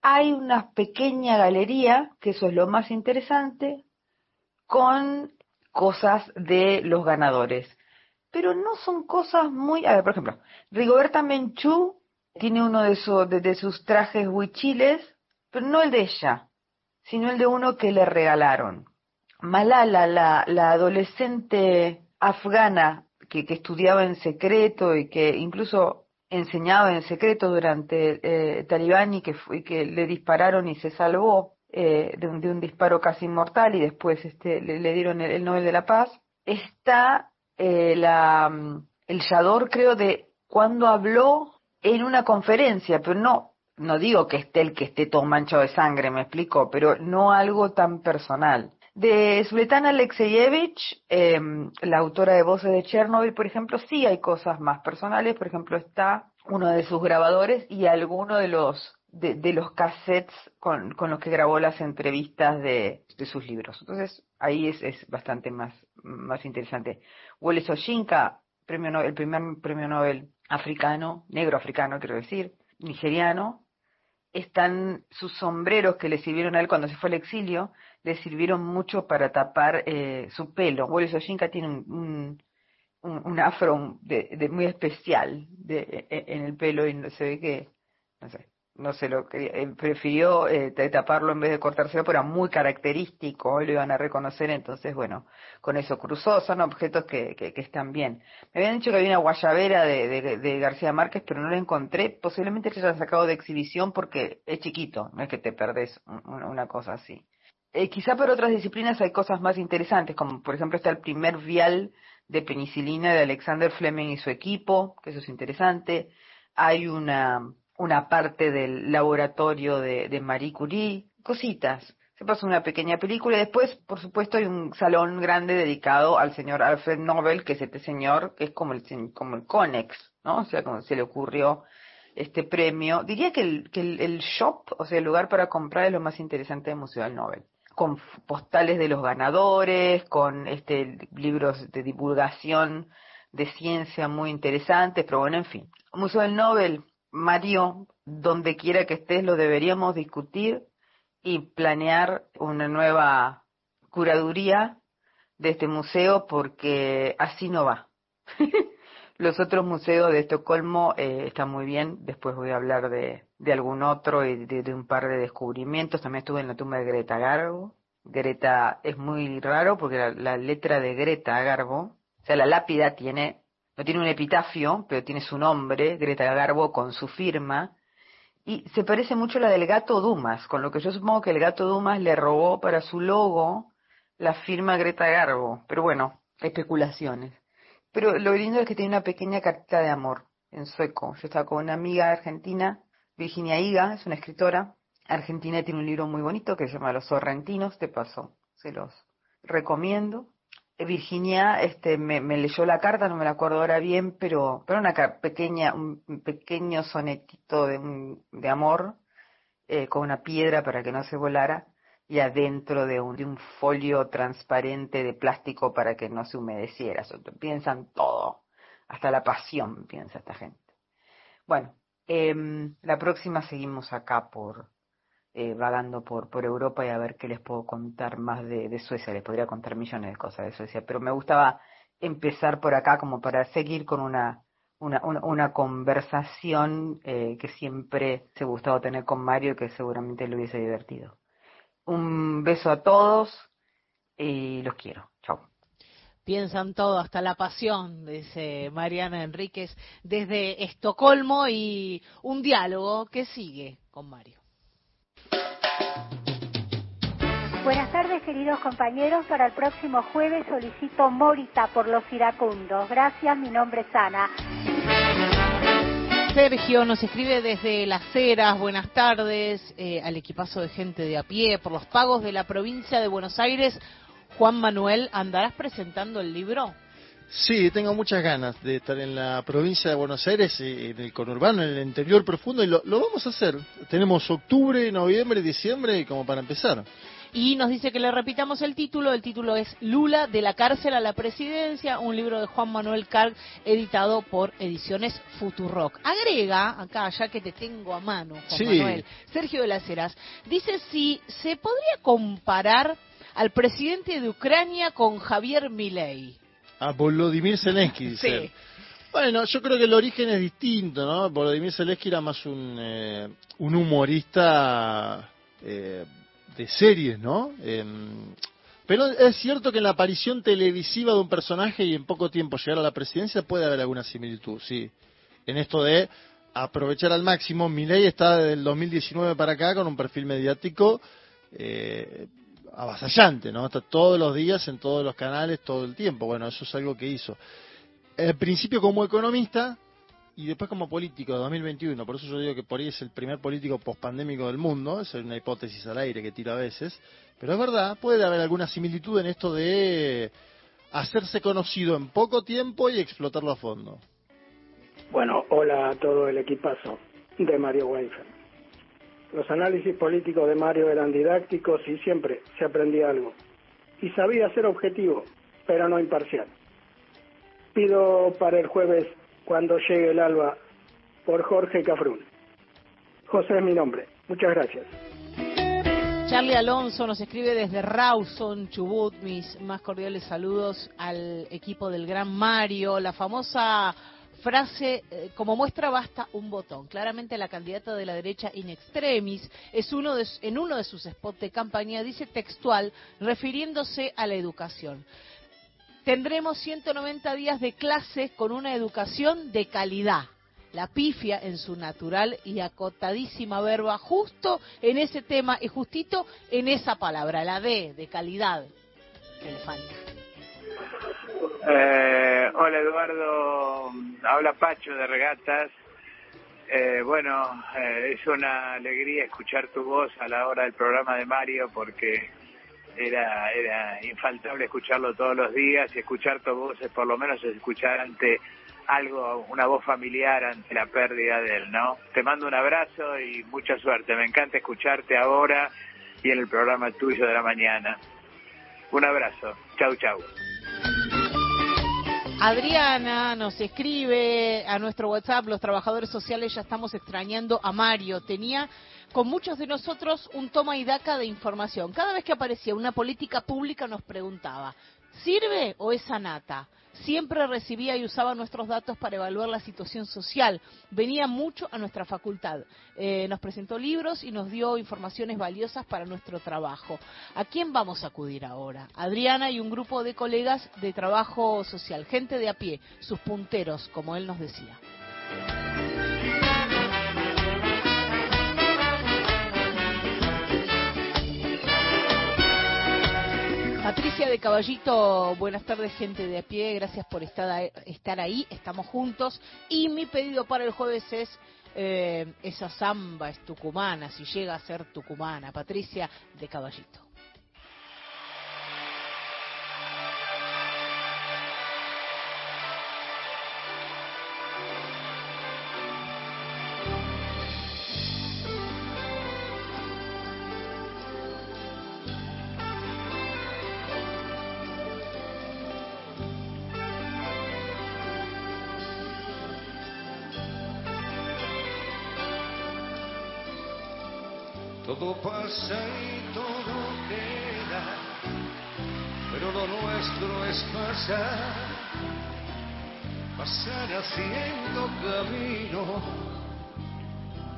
hay una pequeña galería, que eso es lo más interesante, con cosas de los ganadores pero no son cosas muy... A ver, por ejemplo, Rigoberta Menchú tiene uno de, de, sus trajes huichiles, pero no el de ella, sino el de uno que le regalaron. Malala, la, la adolescente afgana que, que, estudiaba en secreto y que incluso enseñado en secreto durante eh, Talibán y que, fue, que le dispararon y se salvó eh, de, un, de, un, disparo casi mortal y después este, le, le dieron el, el, Nobel de la Paz. Está eh, la, el Yador, creo, de cuando habló en una conferencia, pero no, no digo que esté el que esté todo manchado de sangre, me explico, pero no algo tan personal. De Svetlana Alexeyevich, eh, la autora de Voces de Chernobyl, por ejemplo, sí hay cosas más personales. Por ejemplo, está uno de sus grabadores y alguno de los de, de los cassettes con, con, los que grabó las entrevistas de, de sus libros. Entonces, ahí es, es, bastante más, más interesante. Wole Soyinka, premio el primer premio Nobel africano, negro africano, quiero decir, nigeriano, están sus sombreros que le sirvieron a él cuando se fue al exilio, le sirvieron mucho para tapar eh, su pelo. Boris Oshinka tiene un, un, un afro de, de, muy especial de, en el pelo y se ve que, no sé, no se lo quería, prefirió eh, taparlo en vez de cortárselo, pero era muy característico, hoy lo iban a reconocer, entonces bueno, con eso cruzó, son objetos que, que, que están bien. Me habían dicho que había una guayabera de, de, de, García Márquez, pero no la encontré, posiblemente se hayan sacado de exhibición porque es chiquito, no es que te perdés una cosa así. Eh, quizá para otras disciplinas hay cosas más interesantes, como por ejemplo está el primer vial de penicilina de Alexander Fleming y su equipo, que eso es interesante. Hay una una parte del laboratorio de, de Marie Curie, cositas. Se pasó una pequeña película y después, por supuesto, hay un salón grande dedicado al señor Alfred Nobel, que es este señor que es como el, como el Conex, ¿no? O sea, como se le ocurrió este premio. Diría que el, que el, el shop, o sea, el lugar para comprar es lo más interesante del Museo del Nobel con postales de los ganadores, con este libros de divulgación de ciencia muy interesantes, pero bueno, en fin. Museo del Nobel Mario, donde quiera que estés, lo deberíamos discutir y planear una nueva curaduría de este museo porque así no va. Los otros museos de Estocolmo eh, están muy bien, después voy a hablar de, de algún otro y de, un par de descubrimientos. También estuve en la tumba de Greta Garbo. Greta es muy raro porque la, la letra de Greta Garbo, o sea, la lápida tiene no tiene un epitafio, pero tiene su nombre, Greta Garbo, con su firma, y se parece mucho a la del gato Dumas, con lo que yo supongo que el gato Dumas le robó para su logo la firma Greta Garbo, pero bueno, especulaciones. Pero lo lindo es que tiene una pequeña carta de amor en sueco. Yo estaba con una amiga argentina, Virginia Higa, es una escritora argentina, tiene un libro muy bonito que se llama Los Sorrentinos, te paso, se los recomiendo. Virginia este, me, me, leyó la carta, no me la acuerdo ahora bien, pero, pero una pequeña, un pequeño sonetito de, de amor eh, con una piedra para que no se volara y adentro de un, de un folio transparente de plástico para que no se humedeciera. Piensan todo, hasta la pasión piensa esta gente. Bueno, eh, la próxima seguimos acá por, eh, vagando por, por Europa y a ver qué les puedo contar más de, Suecia. Les podría contar millones de cosas de Suecia, pero me gustaba empezar por acá como para seguir con una, una conversación eh, que siempre se gustaba tener con Mario y que seguramente le hubiese divertido. Un beso a todos y los quiero. Chao. Piensan todo, hasta la pasión, dice Mariana Enríquez desde Estocolmo y un diálogo que sigue con Mario. Buenas tardes, queridos compañeros. Para el próximo jueves solicito Morita por los iracundos. Gracias, mi nombre es Ana. Sergio nos escribe desde Las Heras, buenas tardes, eh, al equipazo de gente de a pie, por los pagos de la provincia de Buenos Aires. Juan Manuel, ¿andarás presentando el libro? Sí, tengo muchas ganas de estar en la provincia de Buenos Aires, en el conurbano, en el interior profundo, y lo, lo vamos a hacer. Tenemos octubre, noviembre, diciembre, como para empezar. Y nos dice que le repitamos el título. El título es Lula de la cárcel a la presidencia, un libro de Juan Manuel Carg, editado por Ediciones Futurock. Agrega, acá ya que te tengo a mano, Juan sí. Manuel, Sergio de las Heras, dice si se podría comparar al presidente de Ucrania con Javier Milei. A Volodymyr Zelensky, dice. Sí. Bueno, yo creo que el origen es distinto, ¿no? Volodymyr Zelensky era más un, eh, un humorista eh, de series, ¿no? Eh, pero es cierto que en la aparición televisiva de un personaje y en poco tiempo llegar a la presidencia puede haber alguna similitud, sí. en esto de aprovechar al máximo. Milei está desde el 2019 para acá con un perfil mediático eh, avasallante, ¿no? Está todos los días en todos los canales, todo el tiempo. Bueno, eso es algo que hizo. Al principio como economista y después como político de 2021. Por eso yo digo que por ahí es el primer político pospandémico del mundo. Es una hipótesis al aire que tiro a veces. Pero es verdad, puede haber alguna similitud en esto de hacerse conocido en poco tiempo y explotarlo a fondo. Bueno, hola a todo el equipazo de Mario Weinfeld. Los análisis políticos de Mario eran didácticos y siempre se aprendía algo. Y sabía ser objetivo, pero no imparcial. Pido para el jueves, cuando llegue el alba, por Jorge Cafrún. José es mi nombre. Muchas gracias. Charlie Alonso nos escribe desde Rawson, Chubut. Mis más cordiales saludos al equipo del Gran Mario. La famosa frase, eh, como muestra basta un botón. Claramente la candidata de la derecha in extremis es uno de, en uno de sus spots de campaña, dice textual, refiriéndose a la educación. Tendremos 190 días de clases con una educación de calidad. La pifia en su natural y acotadísima verba, justo en ese tema y justito en esa palabra, la D, de calidad, que. Eh, hola Eduardo, habla Pacho de Regatas. Eh, bueno, eh, es una alegría escuchar tu voz a la hora del programa de Mario porque era, era infaltable escucharlo todos los días y escuchar tu voz es por lo menos escuchar ante algo, una voz familiar ante la pérdida de él, ¿no? Te mando un abrazo y mucha suerte. Me encanta escucharte ahora y en el programa tuyo de la mañana. Un abrazo. Chau, chau. Adriana nos escribe a nuestro WhatsApp, los trabajadores sociales ya estamos extrañando a Mario. Tenía con muchos de nosotros un toma y daca de información. Cada vez que aparecía una política pública nos preguntaba, ¿sirve o es anata? Siempre recibía y usaba nuestros datos para evaluar la situación social. Venía mucho a nuestra facultad. Eh, nos presentó libros y nos dio informaciones valiosas para nuestro trabajo. ¿A quién vamos a acudir ahora? Adriana y un grupo de colegas de trabajo social, gente de a pie, sus punteros, como él nos decía. Patricia de Caballito, buenas tardes gente de a pie, gracias por estar, estar ahí, estamos juntos. Y mi pedido para el jueves es eh, esa samba es tucumana, si llega a ser tucumana, Patricia de Caballito. Todo pasa y todo queda, pero lo nuestro es pasar, pasar haciendo camino,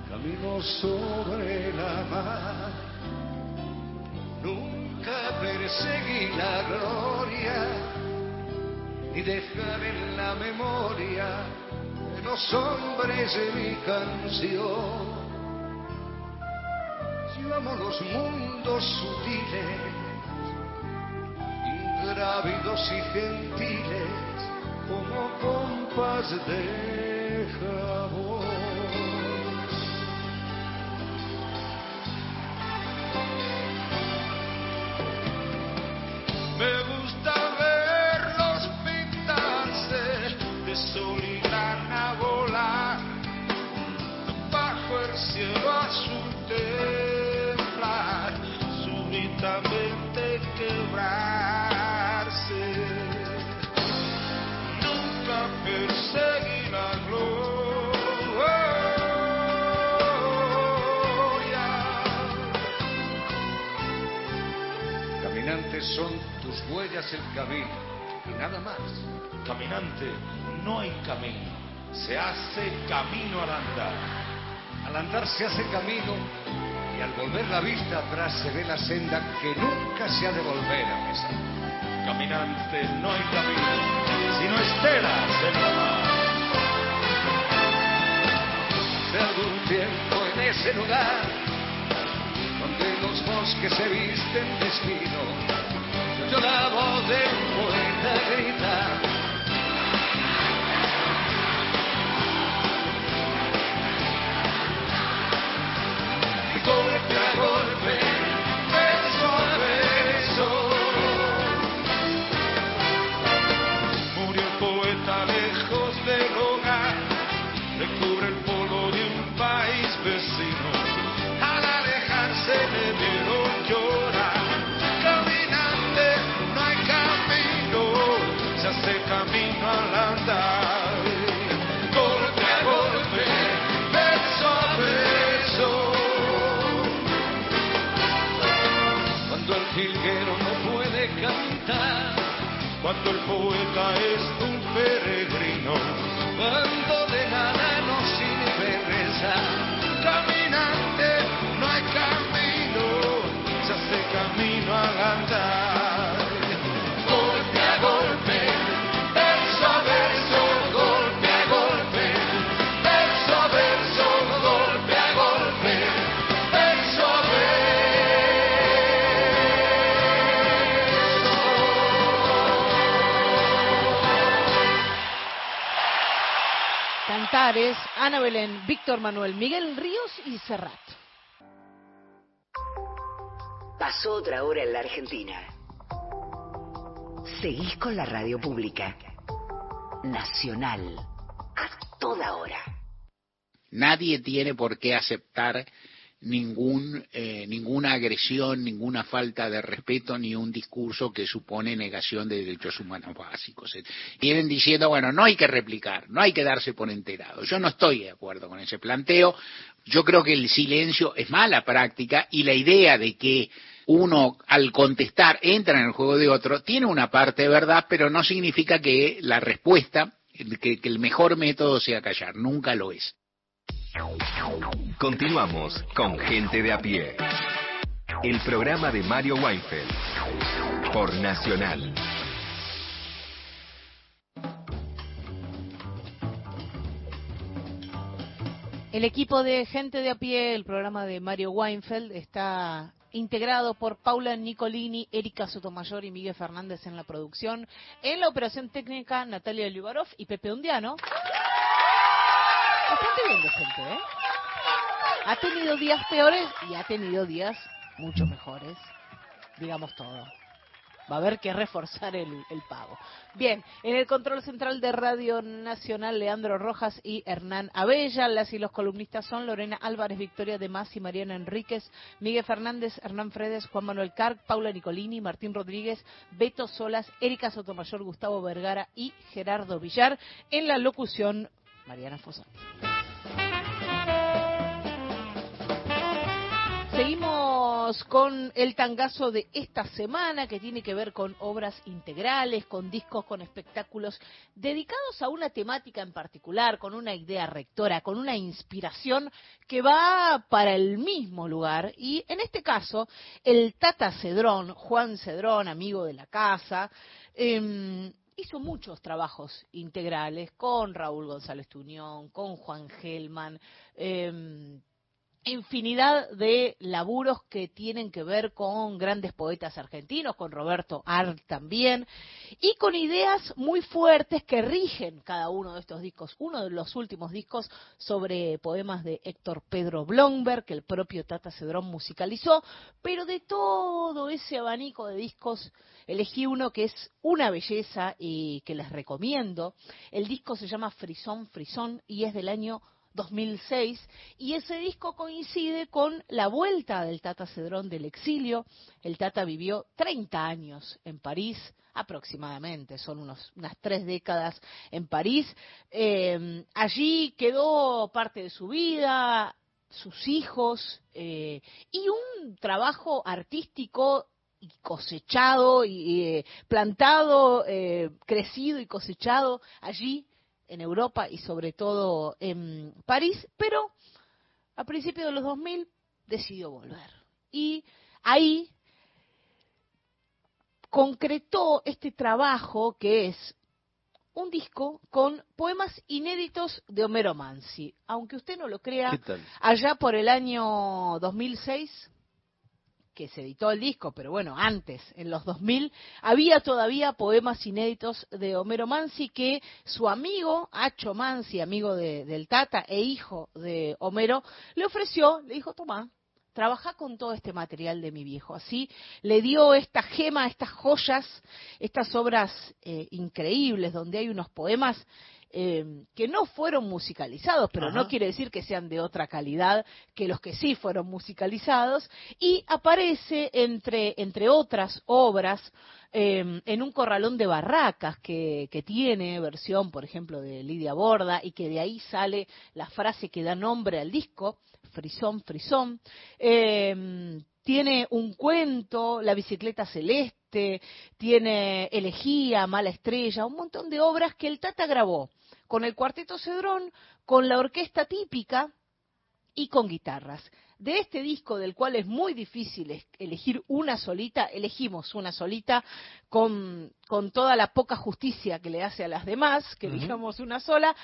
camino sobre la mar. Nunca perseguí la gloria, ni dejar en la memoria de los hombres de mi canción mundos sutiles, ingrávidos y gentiles, como pompas de jabón. se hace camino al andar. Al andar se hace camino y al volver la vista atrás se ve la senda que nunca se ha de volver a pesar. Caminantes, no hay camino, sino esteras en la mar. De algún tiempo en ese lugar, donde los bosques se visten de espino, yo la voz de un poeta grita Víctor Manuel, Miguel Ríos y Serrat. Pasó otra hora en la Argentina. Seguís con la radio pública. Nacional. A toda hora. Nadie tiene por qué aceptar ningún, eh, ninguna agresión, ninguna falta de respeto, ni un discurso que supone negación de derechos humanos básicos. Vienen diciendo, bueno, no hay que replicar, no hay que darse por enterado. Yo no estoy de acuerdo con ese planteo. Yo creo que el silencio es mala práctica y la idea de que uno al contestar entra en el juego de otro tiene una parte de verdad, pero no significa que la respuesta, que el mejor método sea callar. Nunca lo es. Continuamos con Gente de a pie. El programa de Mario Weinfeld. Por Nacional. El equipo de Gente de a pie, el programa de Mario Weinfeld, está integrado por Paula Nicolini, Erika Sotomayor y Miguel Fernández en la producción. En la operación técnica, Natalia Liubarov y Pepe Undiano. Bastante bien de gente, ¿eh? Ha tenido días peores y ha tenido días mucho mejores. Digamos todo. Va a haber que reforzar el, el pago. Bien, en el control central de Radio Nacional, Leandro Rojas y Hernán Abella. Las y los columnistas son Lorena Álvarez, Victoria de Más y Mariana Enríquez, Miguel Fernández, Hernán Fredes, Juan Manuel Carc, Paula Nicolini, Martín Rodríguez, Beto Solas, Erika Sotomayor, Gustavo Vergara y Gerardo Villar. En la locución, Mariana Fosati. Seguimos con el tangazo de esta semana que tiene que ver con obras integrales, con discos, con espectáculos dedicados a una temática en particular, con una idea rectora, con una inspiración que va para el mismo lugar. Y en este caso, el Tata Cedrón, Juan Cedrón, amigo de la casa, eh, hizo muchos trabajos integrales con Raúl González Tuñón, con Juan Gelman, eh, infinidad de laburos que tienen que ver con grandes poetas argentinos, con Roberto Art también, y con ideas muy fuertes que rigen cada uno de estos discos. Uno de los últimos discos sobre poemas de Héctor Pedro Blomberg, que el propio Tata Cedrón musicalizó, pero de todo ese abanico de discos elegí uno que es una belleza y que les recomiendo. El disco se llama Frisón, Frisón y es del año 2006 y ese disco coincide con la vuelta del Tata Cedrón del exilio. El Tata vivió 30 años en París, aproximadamente, son unos, unas tres décadas en París. Eh, allí quedó parte de su vida, sus hijos eh, y un trabajo artístico y cosechado y eh, plantado, eh, crecido y cosechado allí en Europa y sobre todo en París, pero a principios de los 2000 decidió volver. Y ahí concretó este trabajo que es un disco con poemas inéditos de Homero Mansi. Aunque usted no lo crea, allá por el año 2006 que se editó el disco, pero bueno, antes, en los 2000, había todavía poemas inéditos de Homero Mansi que su amigo, Acho Mansi, amigo del Tata e hijo de Homero, le ofreció, le dijo, toma, trabaja con todo este material de mi viejo. Así le dio esta gema, estas joyas, estas obras eh, increíbles, donde hay unos poemas eh, que no fueron musicalizados, pero no quiere decir que sean de otra calidad que los que sí fueron musicalizados, y aparece entre, entre otras obras eh, en un corralón de barracas que, que, tiene versión, por ejemplo, de Lidia Borda, y que de ahí sale la frase que da nombre al disco, Frisón, Frisón. Eh, tiene un cuento, La bicicleta celeste, tiene Elegía, Mala estrella, un montón de obras que el Tata grabó con el cuarteto Cedrón, con la orquesta típica y con guitarras. De este disco, del cual es muy difícil elegir una solita, elegimos una solita con, toda la poca justicia que le hace a las demás, que elijamos una sola,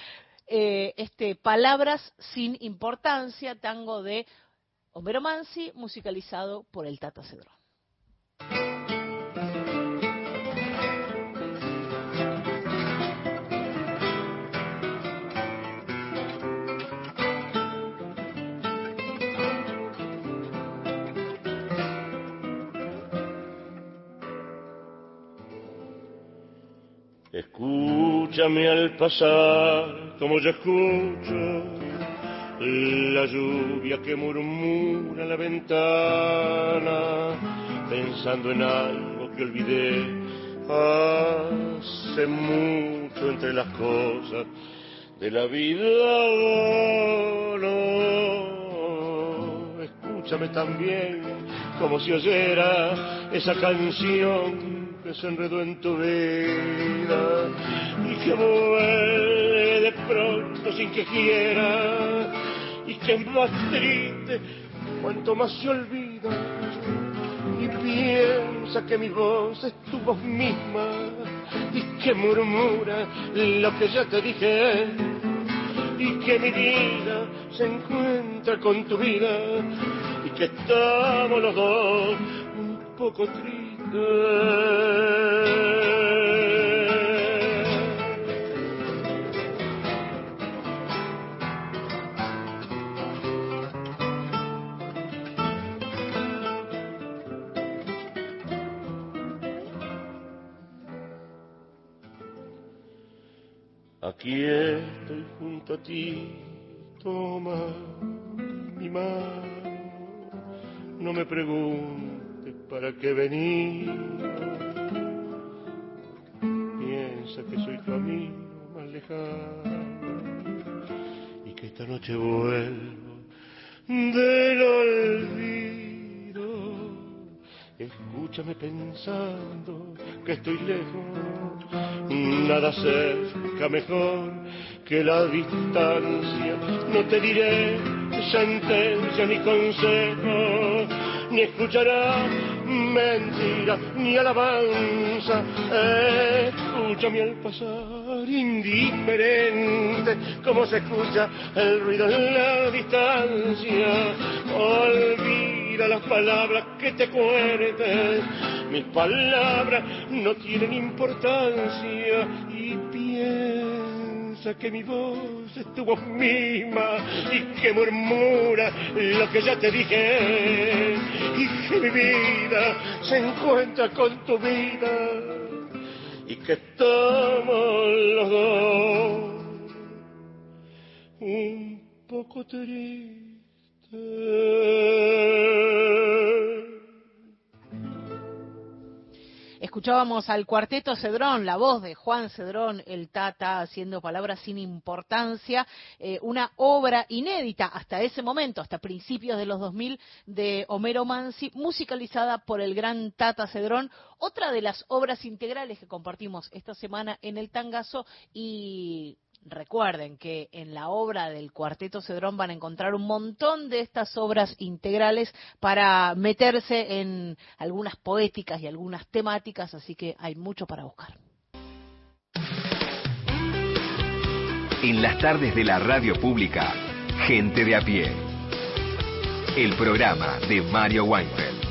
eh, este Palabras sin importancia, tango de Homero Mansi, musicalizado por el Tata Cedrón. Escúchame al pasar como yo escucho la lluvia que murmura la ventana, pensando en algo que olvidé hace mucho entre las cosas de la vida. No, escúchame también como si oyera esa canción se enredó en tu vida y que vuelve de pronto sin que quiera y que es más triste cuanto más se olvida y piensa que mi voz es tu voz misma y que murmura lo que ya te dije y que mi vida se encuentra con tu vida y que estamos los dos un poco tristes Aquí estoy junto a ti, toma mi mano, no me preguntes para qué venir. Piensa que soy tu amigo más lejano y que esta noche vuelvo del olvido. Escúchame pensando que estoy lejos nada cerca mejor que la distancia. No te diré sentencia ni consejo, ni escuchará mentira ni alabanza. Escúchame al pasar indiferente, como se escucha el ruido en la distancia. Olvida las palabras que te cuenten mis palabras no tienen importancia que mi voz es tu voz misma y que murmura lo que ya te dije y que mi vida se encuentra con tu vida y que estamos los dos un poco tristes. Escuchábamos al cuarteto Cedrón, la voz de Juan Cedrón, el Tata, haciendo palabras sin importancia, eh, una obra inédita hasta ese momento, hasta principios de los 2000, de Homero Mansi, musicalizada por el gran Tata Cedrón, otra de las obras integrales que compartimos esta semana en el Tangazo y Recuerden que en la obra del Cuarteto Cedrón van a encontrar un montón de estas obras integrales para meterse en algunas poéticas y algunas temáticas, así que hay mucho para buscar. En las tardes de la radio pública, Gente de a pie. El programa de Mario Weinfeld.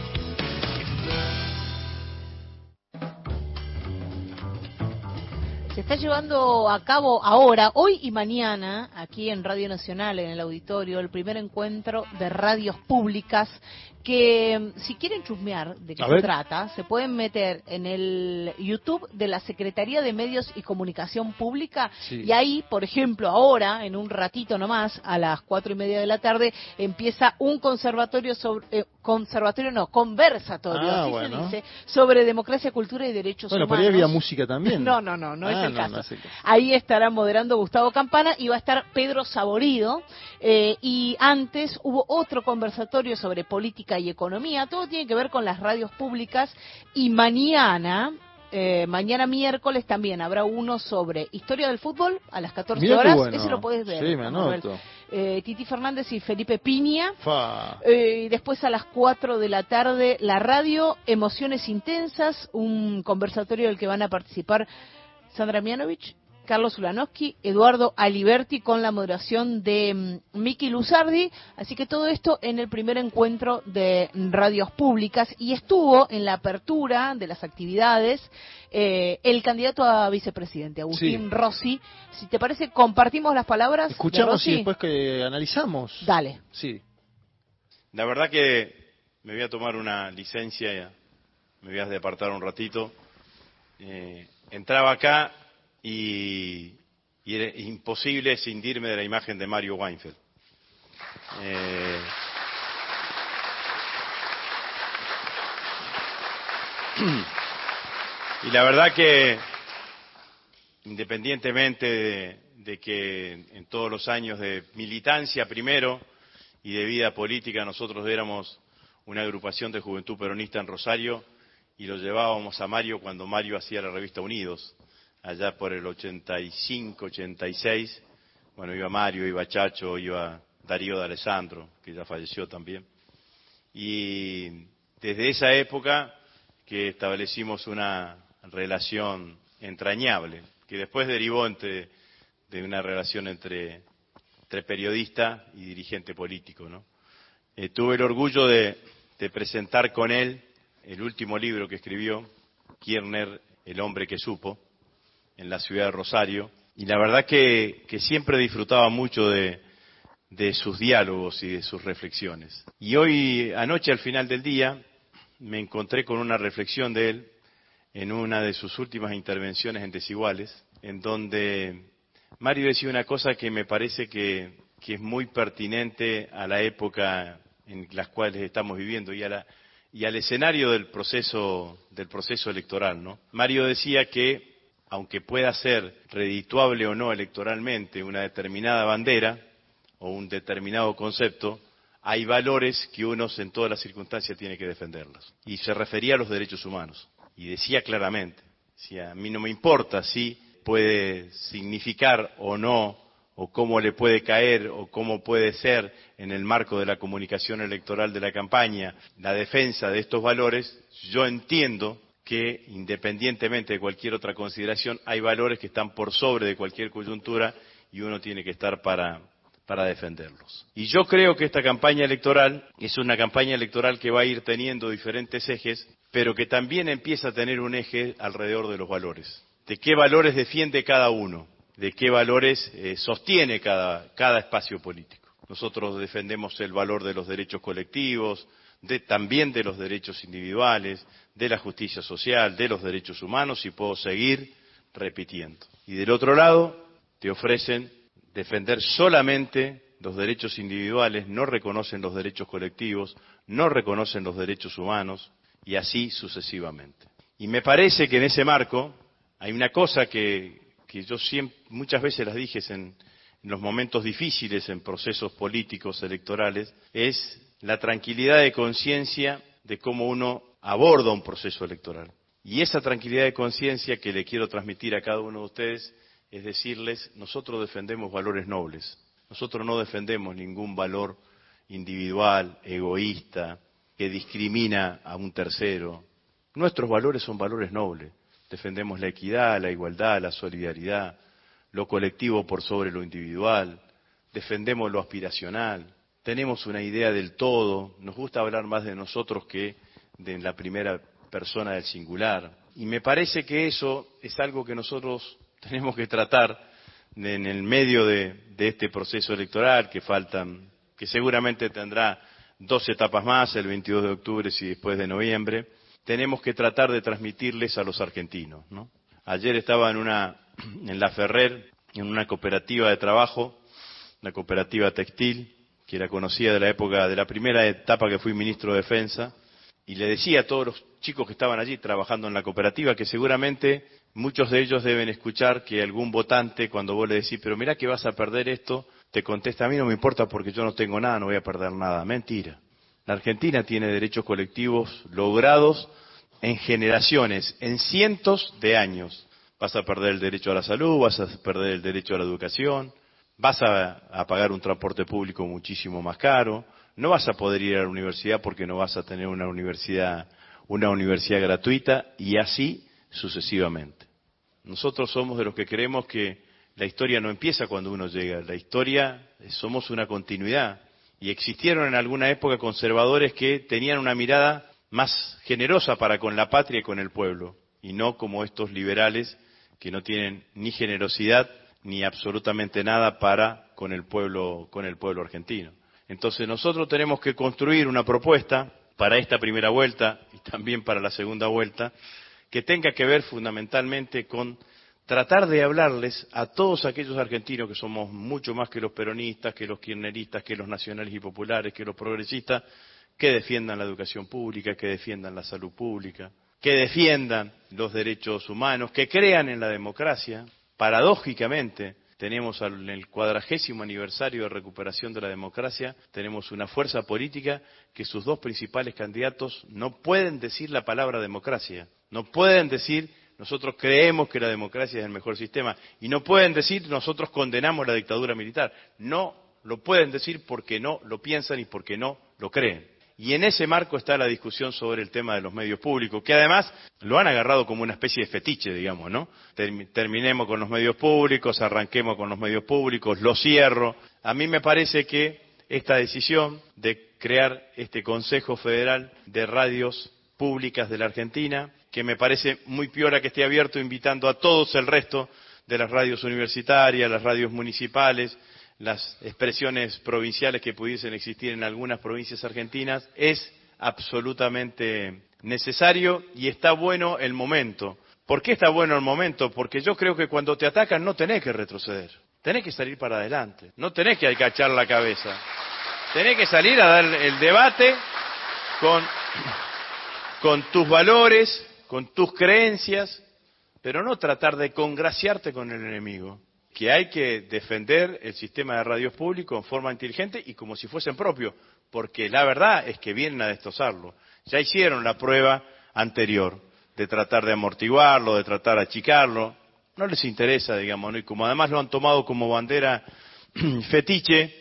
Se está llevando a cabo ahora, hoy y mañana, aquí en Radio Nacional, en el auditorio, el primer encuentro de radios públicas que si quieren chusmear de qué se trata, se pueden meter en el YouTube de la Secretaría de Medios y Comunicación Pública y ahí, por ejemplo, ahora, en un ratito nomás, a las cuatro y media de la tarde, empieza un conservatorio sobre, eh, conservatorio no, conversatorio, ah, así se dice, sobre democracia, cultura y derechos humanos. Bueno, pero ahí había música también. No, no, no, no es ah, el caso. ahí estará moderando Gustavo Campana y va a estar Pedro Saborido. Eh, y antes hubo otro conversatorio sobre política y economía, todo tiene que ver con las radios públicas. Y mañana, eh, mañana miércoles también habrá uno sobre historia del fútbol a las 14 horas, ese lo puedes ver. Sí, me eh, Titi Fernández y Felipe Piña. Eh, y después a las 4 de la tarde la radio Emociones Intensas, un conversatorio del que van a participar Sandra Mianovich Carlos Ulanowski, Eduardo Aliberti con la moderación de mm, Miki Luzardi. Así que todo esto en el primer encuentro de radios públicas y estuvo en la apertura de las actividades eh, el candidato a vicepresidente, Agustín Rossi. Si te parece, compartimos las palabras. Escuchamos y después que analizamos. Dale. Sí. La verdad que me voy a tomar una licencia, me voy a departar un ratito. Eh, entraba acá y, era imposible cindirme de la imagen de Mario Weinfeld. Eh, y la verdad que, independientemente de, que en todos los años de militancia primero y de vida política nosotros éramos una agrupación de juventud peronista en Rosario y lo llevábamos a Mario cuando Mario hacía la revista Unidos allá por el 85, 86, bueno, iba Mario, iba Chacho, iba Darío de Alessandro, que ya falleció también. Y desde esa época que establecimos una relación entrañable, que después derivó entre, de una relación entre, entre periodista y dirigente político. ¿no? Eh, tuve el orgullo de, de presentar con él el último libro que escribió, Kierner, El hombre que supo, en la ciudad de Rosario, y la verdad que, siempre disfrutaba mucho de, sus diálogos y de sus reflexiones. Y hoy, anoche al final del día, me encontré con una reflexión de él en una de sus últimas intervenciones en Desiguales, en donde Mario decía una cosa que me parece que, es muy pertinente a la época en la cual estamos viviendo y, y al escenario del proceso, del proceso electoral. ¿no? Mario decía que aunque pueda ser redituable o no electoralmente una determinada bandera o un determinado concepto, hay valores que uno en todas las circunstancias tiene que defenderlos. Y se refería a los derechos humanos. Y decía claramente, si a mí no me importa si puede significar o no, o cómo le puede caer, o cómo puede ser en el marco de la comunicación electoral de la campaña, la defensa de estos valores, yo entiendo que independientemente de cualquier otra consideración, hay valores que están por sobre de cualquier coyuntura y uno tiene que estar para, para defenderlos. Y yo creo que esta campaña electoral es una campaña electoral que va a ir teniendo diferentes ejes, pero que también empieza a tener un eje alrededor de los valores. ¿De qué valores defiende cada uno? ¿De qué valores eh, sostiene cada, espacio político? Nosotros defendemos el valor de los derechos colectivos, también de los derechos individuales, de la justicia social, de los derechos humanos y puedo seguir repitiendo. Y del otro lado, te ofrecen defender solamente los derechos individuales, no reconocen los derechos colectivos, no reconocen los derechos humanos y así sucesivamente. Y me parece que en ese marco hay una cosa que, yo muchas veces las dije en, en los momentos difíciles en procesos políticos electorales, es la tranquilidad de conciencia de cómo uno aborda un proceso electoral. Y esa tranquilidad de conciencia que le quiero transmitir a cada uno de ustedes es decirles, nosotros defendemos valores nobles, nosotros no defendemos ningún valor individual, egoísta, que discrimina a un tercero. Nuestros valores son valores nobles. Defendemos la equidad, la igualdad, la solidaridad. lo colectivo por sobre lo individual, defendemos lo aspiracional, tenemos una idea del todo, nos gusta hablar más de nosotros que de la primera persona del singular. Y me parece que eso es algo que nosotros tenemos que tratar en el medio de, este proceso electoral que faltan, que seguramente tendrá dos etapas más, el 22 de octubre y después de noviembre, tenemos que tratar de transmitirles a los argentinos. Ayer estaba en, una, en La Ferrer, en una cooperativa de trabajo, una cooperativa textil, que era conocida de la época de la primera etapa que fui ministro de Defensa, y le decía a todos los chicos que estaban allí trabajando en la cooperativa que seguramente muchos de ellos deben escuchar que algún votante cuando vos le decís, pero mira que vas a perder esto, te contesta, a mí no me importa porque yo no tengo nada, no voy a perder nada. Mentira. La Argentina tiene derechos colectivos logrados en generaciones, en cientos de años. Vas a perder el derecho a la salud, vas a perder el derecho a la educación, vas a, pagar un transporte público muchísimo más caro, no vas a poder ir a la universidad porque no vas a tener una universidad, una universidad gratuita y así sucesivamente. Nosotros somos de los que creemos que la historia no empieza cuando uno llega, la historia somos una continuidad. Y existieron en alguna época conservadores que tenían una mirada más generosa para con la patria y con el pueblo, y no como estos liberales que no tienen ni generosidad ni absolutamente nada para con el pueblo, con el pueblo argentino. Entonces nosotros tenemos que construir una propuesta para esta primera vuelta y también para la segunda vuelta que tenga que ver fundamentalmente con tratar de hablarles a todos aquellos argentinos que somos mucho más que los peronistas, que los kirchneristas, que los nacionales y populares, que los progresistas, que defiendan la educación pública, que defiendan la salud pública, que defiendan los derechos humanos, que crean en la democracia. Paradójicamente, tenemos en el cuadragésimo aniversario de recuperación de la democracia, tenemos una fuerza política que sus dos principales candidatos no pueden decir la palabra democracia, no pueden decir nosotros creemos que la democracia es el mejor sistema y no pueden decir nosotros condenamos la dictadura militar. No lo pueden decir porque no lo piensan y porque no lo creen. Y en ese marco está la discusión sobre el tema de los medios públicos, que además lo han agarrado como una especie de fetiche, digamos, ¿no? Terminemos con los medios públicos, arranquemos con los medios públicos, lo cierro. A mí me parece que esta decisión de crear este Consejo Federal de Radios Públicas de la Argentina que me parece muy piora que esté abierto invitando a todos el resto de las radios universitarias, las radios municipales, las expresiones provinciales que pudiesen existir en algunas provincias argentinas, es absolutamente necesario y está bueno el momento. ¿Por qué está bueno el momento? Porque yo creo que cuando te atacan no tenés que retroceder, tenés que salir para adelante, no tenés que alcachar la cabeza, tenés que salir a dar el debate con, con tus valores, con tus creencias, pero no tratar de congraciarte con el enemigo. Que hay que defender el sistema de radios públicos en forma inteligente y como si fuesen propios, porque la verdad es que vienen a destrozarlo. Ya hicieron la prueba anterior de tratar de amortiguarlo, de tratar de achicarlo. No les interesa, digamos, ¿no? y como además lo han tomado como bandera fetiche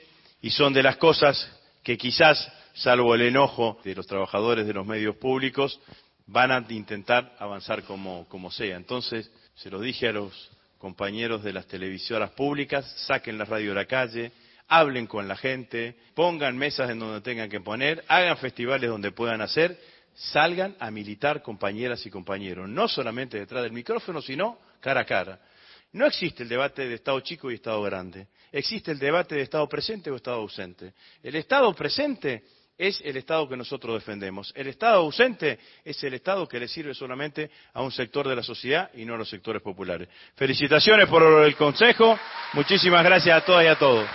y son de las cosas que quizás, salvo el enojo de los trabajadores de los medios públicos, van a intentar avanzar como, sea. Entonces, se lo dije a los compañeros de las televisoras públicas, saquen la radio de la calle, hablen con la gente, pongan mesas en donde tengan que poner, hagan festivales donde puedan hacer, salgan a militar compañeras y compañeros, no solamente detrás del micrófono, sino cara a cara. No existe el debate de Estado chico y Estado grande, existe el debate de Estado presente o Estado ausente. El Estado presente es el Estado que nosotros defendemos. El Estado ausente es el Estado que le sirve solamente a un sector de la sociedad y no a los sectores populares. Felicitaciones por el Consejo. Muchísimas gracias a todas y a todos.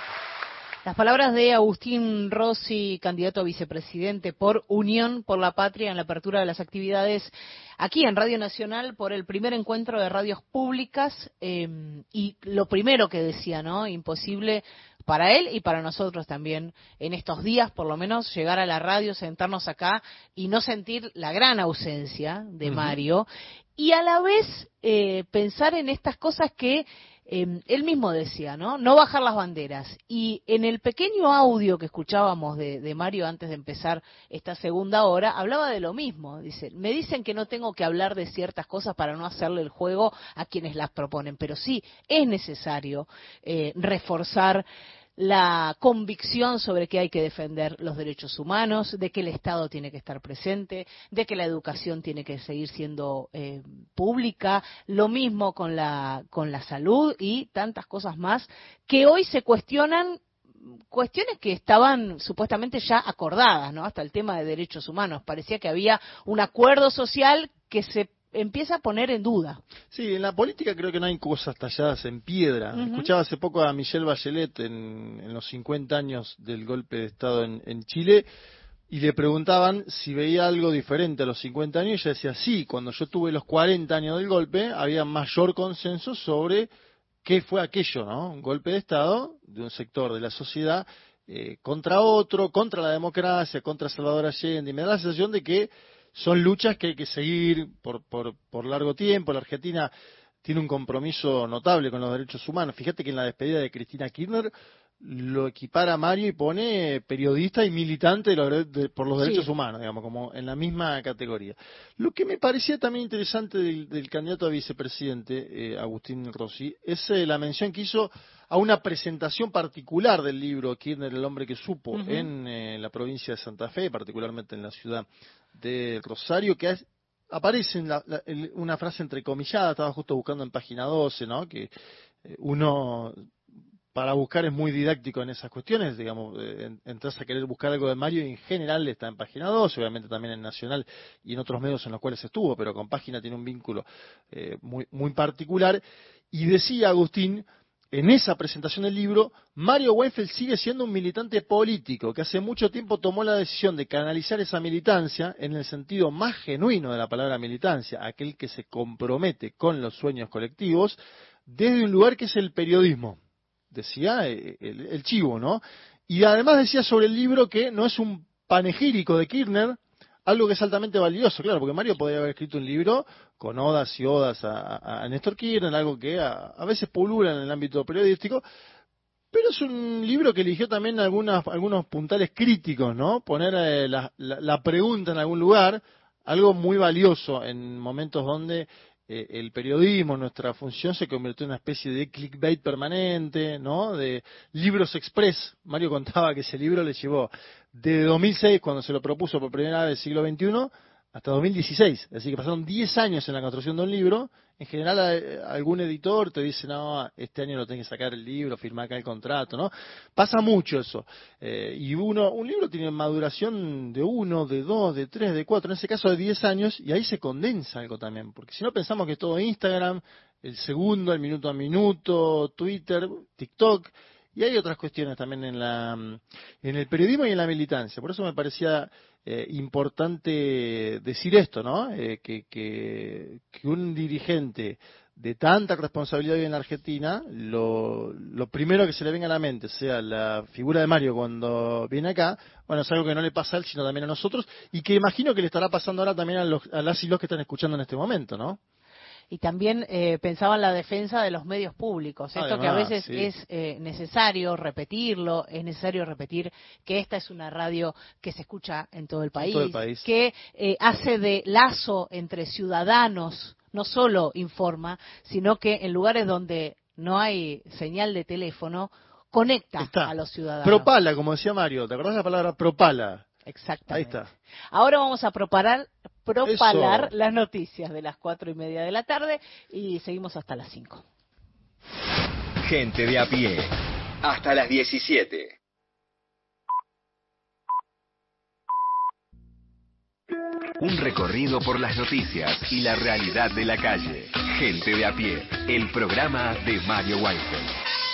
Las palabras de Agustín Rossi, candidato a vicepresidente por Unión por la Patria en la apertura de las actividades aquí en Radio Nacional por el primer encuentro de radios públicas eh, y lo primero que decía, ¿no? Imposible para él y para nosotros también en estos días, por lo menos, llegar a la radio, sentarnos acá y no sentir la gran ausencia de Mario y a la vez eh, pensar en estas cosas que Em, él mismo decía, ¿no? No bajar las banderas. Y en el pequeño audio que escuchábamos de, Mario antes de empezar esta segunda hora, hablaba de lo mismo. Dice, me dicen que no tengo que hablar de ciertas cosas para no hacerle el juego a quienes las proponen, pero sí es necesario eh, reforzar la convicción sobre que hay que defender los derechos humanos, de que el Estado tiene que estar presente, de que la educación tiene que seguir siendo eh, pública, lo mismo con la, con la salud y tantas cosas más que hoy se cuestionan cuestiones que estaban supuestamente ya acordadas, ¿no? Hasta el tema de derechos humanos. Parecía que había un acuerdo social que se empieza a poner en duda. Sí, en la política creo que no hay cosas talladas en piedra. Escuchaba hace poco a Michelle Bachelet en, los 50 años del golpe de Estado en, Chile y le preguntaban si veía algo diferente a los 50 años y ella decía, sí, cuando yo tuve los 40 años del golpe había mayor consenso sobre qué fue aquello, ¿no? Un golpe de Estado de un sector de la sociedad eh, contra otro, contra la democracia, contra Salvador Allende, y me da la sensación de que son luchas que hay que seguir por, por, por largo tiempo. La Argentina tiene un compromiso notable con los derechos humanos. Fíjate que en la despedida de Cristina Kirchner lo equipara a Mario y pone periodista y militante por los derechos humanos, digamos, como en la misma categoría. Lo que me parecía también interesante del, candidato a vicepresidente, eh, Agustín Rossi, es eh, la mención que hizo a una presentación particular del libro Kirchner, el hombre que supo, en eh, la provincia de Santa Fe, particularmente en la ciudad de Rosario, que aparece en una frase entrecomillada, estaba justo buscando en página 12, ¿no? que uno para buscar es muy didáctico en esas cuestiones, digamos, eh, entras a querer buscar algo de Mario y en general está en página 2, obviamente también en Nacional y en otros medios en los cuales estuvo, pero con página tiene un vínculo eh, muy, muy particular. Y decía Agustín, en esa presentación del libro, Mario Weinfeld sigue siendo un militante político que hace mucho tiempo tomó la decisión de canalizar esa militancia en el sentido más genuino de la palabra militancia, aquel que se compromete con los sueños colectivos, desde un lugar que es el periodismo decía eh, el, chivo, ¿no? Y además decía sobre el libro que no es un panegírico de Kirchner, algo que es altamente valioso, claro, porque Mario podría haber escrito un libro con odas y odas a, Néstor Kirchner, algo que a, veces pulula en el ámbito periodístico, pero es un libro que eligió también algunas, algunos puntales críticos, ¿no? Poner eh, la, pregunta en algún lugar, algo muy valioso en momentos donde eh, el periodismo, nuestra función se convirtió en una especie de clickbait permanente, ¿no? De libros express. Mario contaba que ese libro le llevó de 2006, cuando se lo propuso por primera vez siglo XXI, hasta 2016. Así que pasaron 10 años en la construcción de un libro. En general, algún editor te dice, no, este año lo tenés que sacar el libro, firmar acá el contrato, ¿no? Pasa mucho eso. Eh, y uno, un libro tiene maduración de uno, de dos, de tres, de cuatro, en ese caso de 10 años, y ahí se condensa algo también. Porque si no pensamos que es todo Instagram, el segundo, el minuto a minuto, Twitter, TikTok, y hay otras cuestiones también en, la, en el periodismo y en la militancia. Por eso me parecía eh, importante decir esto, ¿no? Eh, que, que, un dirigente de tanta responsabilidad en la Argentina, lo, lo, primero que se le venga a la mente sea la figura de Mario cuando viene acá, bueno, es algo que no le pasa a él, sino también a nosotros, y que imagino que le estará pasando ahora también a, los, a las y los que están escuchando en este momento, ¿no? Y también eh, pensaba en la defensa de los medios públicos. Esto que a veces es eh, necesario repetirlo, es necesario repetir que esta es una radio que se escucha en todo el país, que eh, hace de lazo entre ciudadanos, no solo informa, sino que en lugares donde no hay señal de teléfono, conecta a los ciudadanos. Propala, como decía Mario, ¿te acordás la palabra propala? Exactamente. Ahí está. Ahora vamos a propalar, propalar las noticias de las cuatro y media de la tarde y seguimos hasta las cinco. Gente de a pie. Hasta las 17. Un recorrido por las noticias y la realidad de la calle. Gente de a pie. El programa de Mario Weinfeld.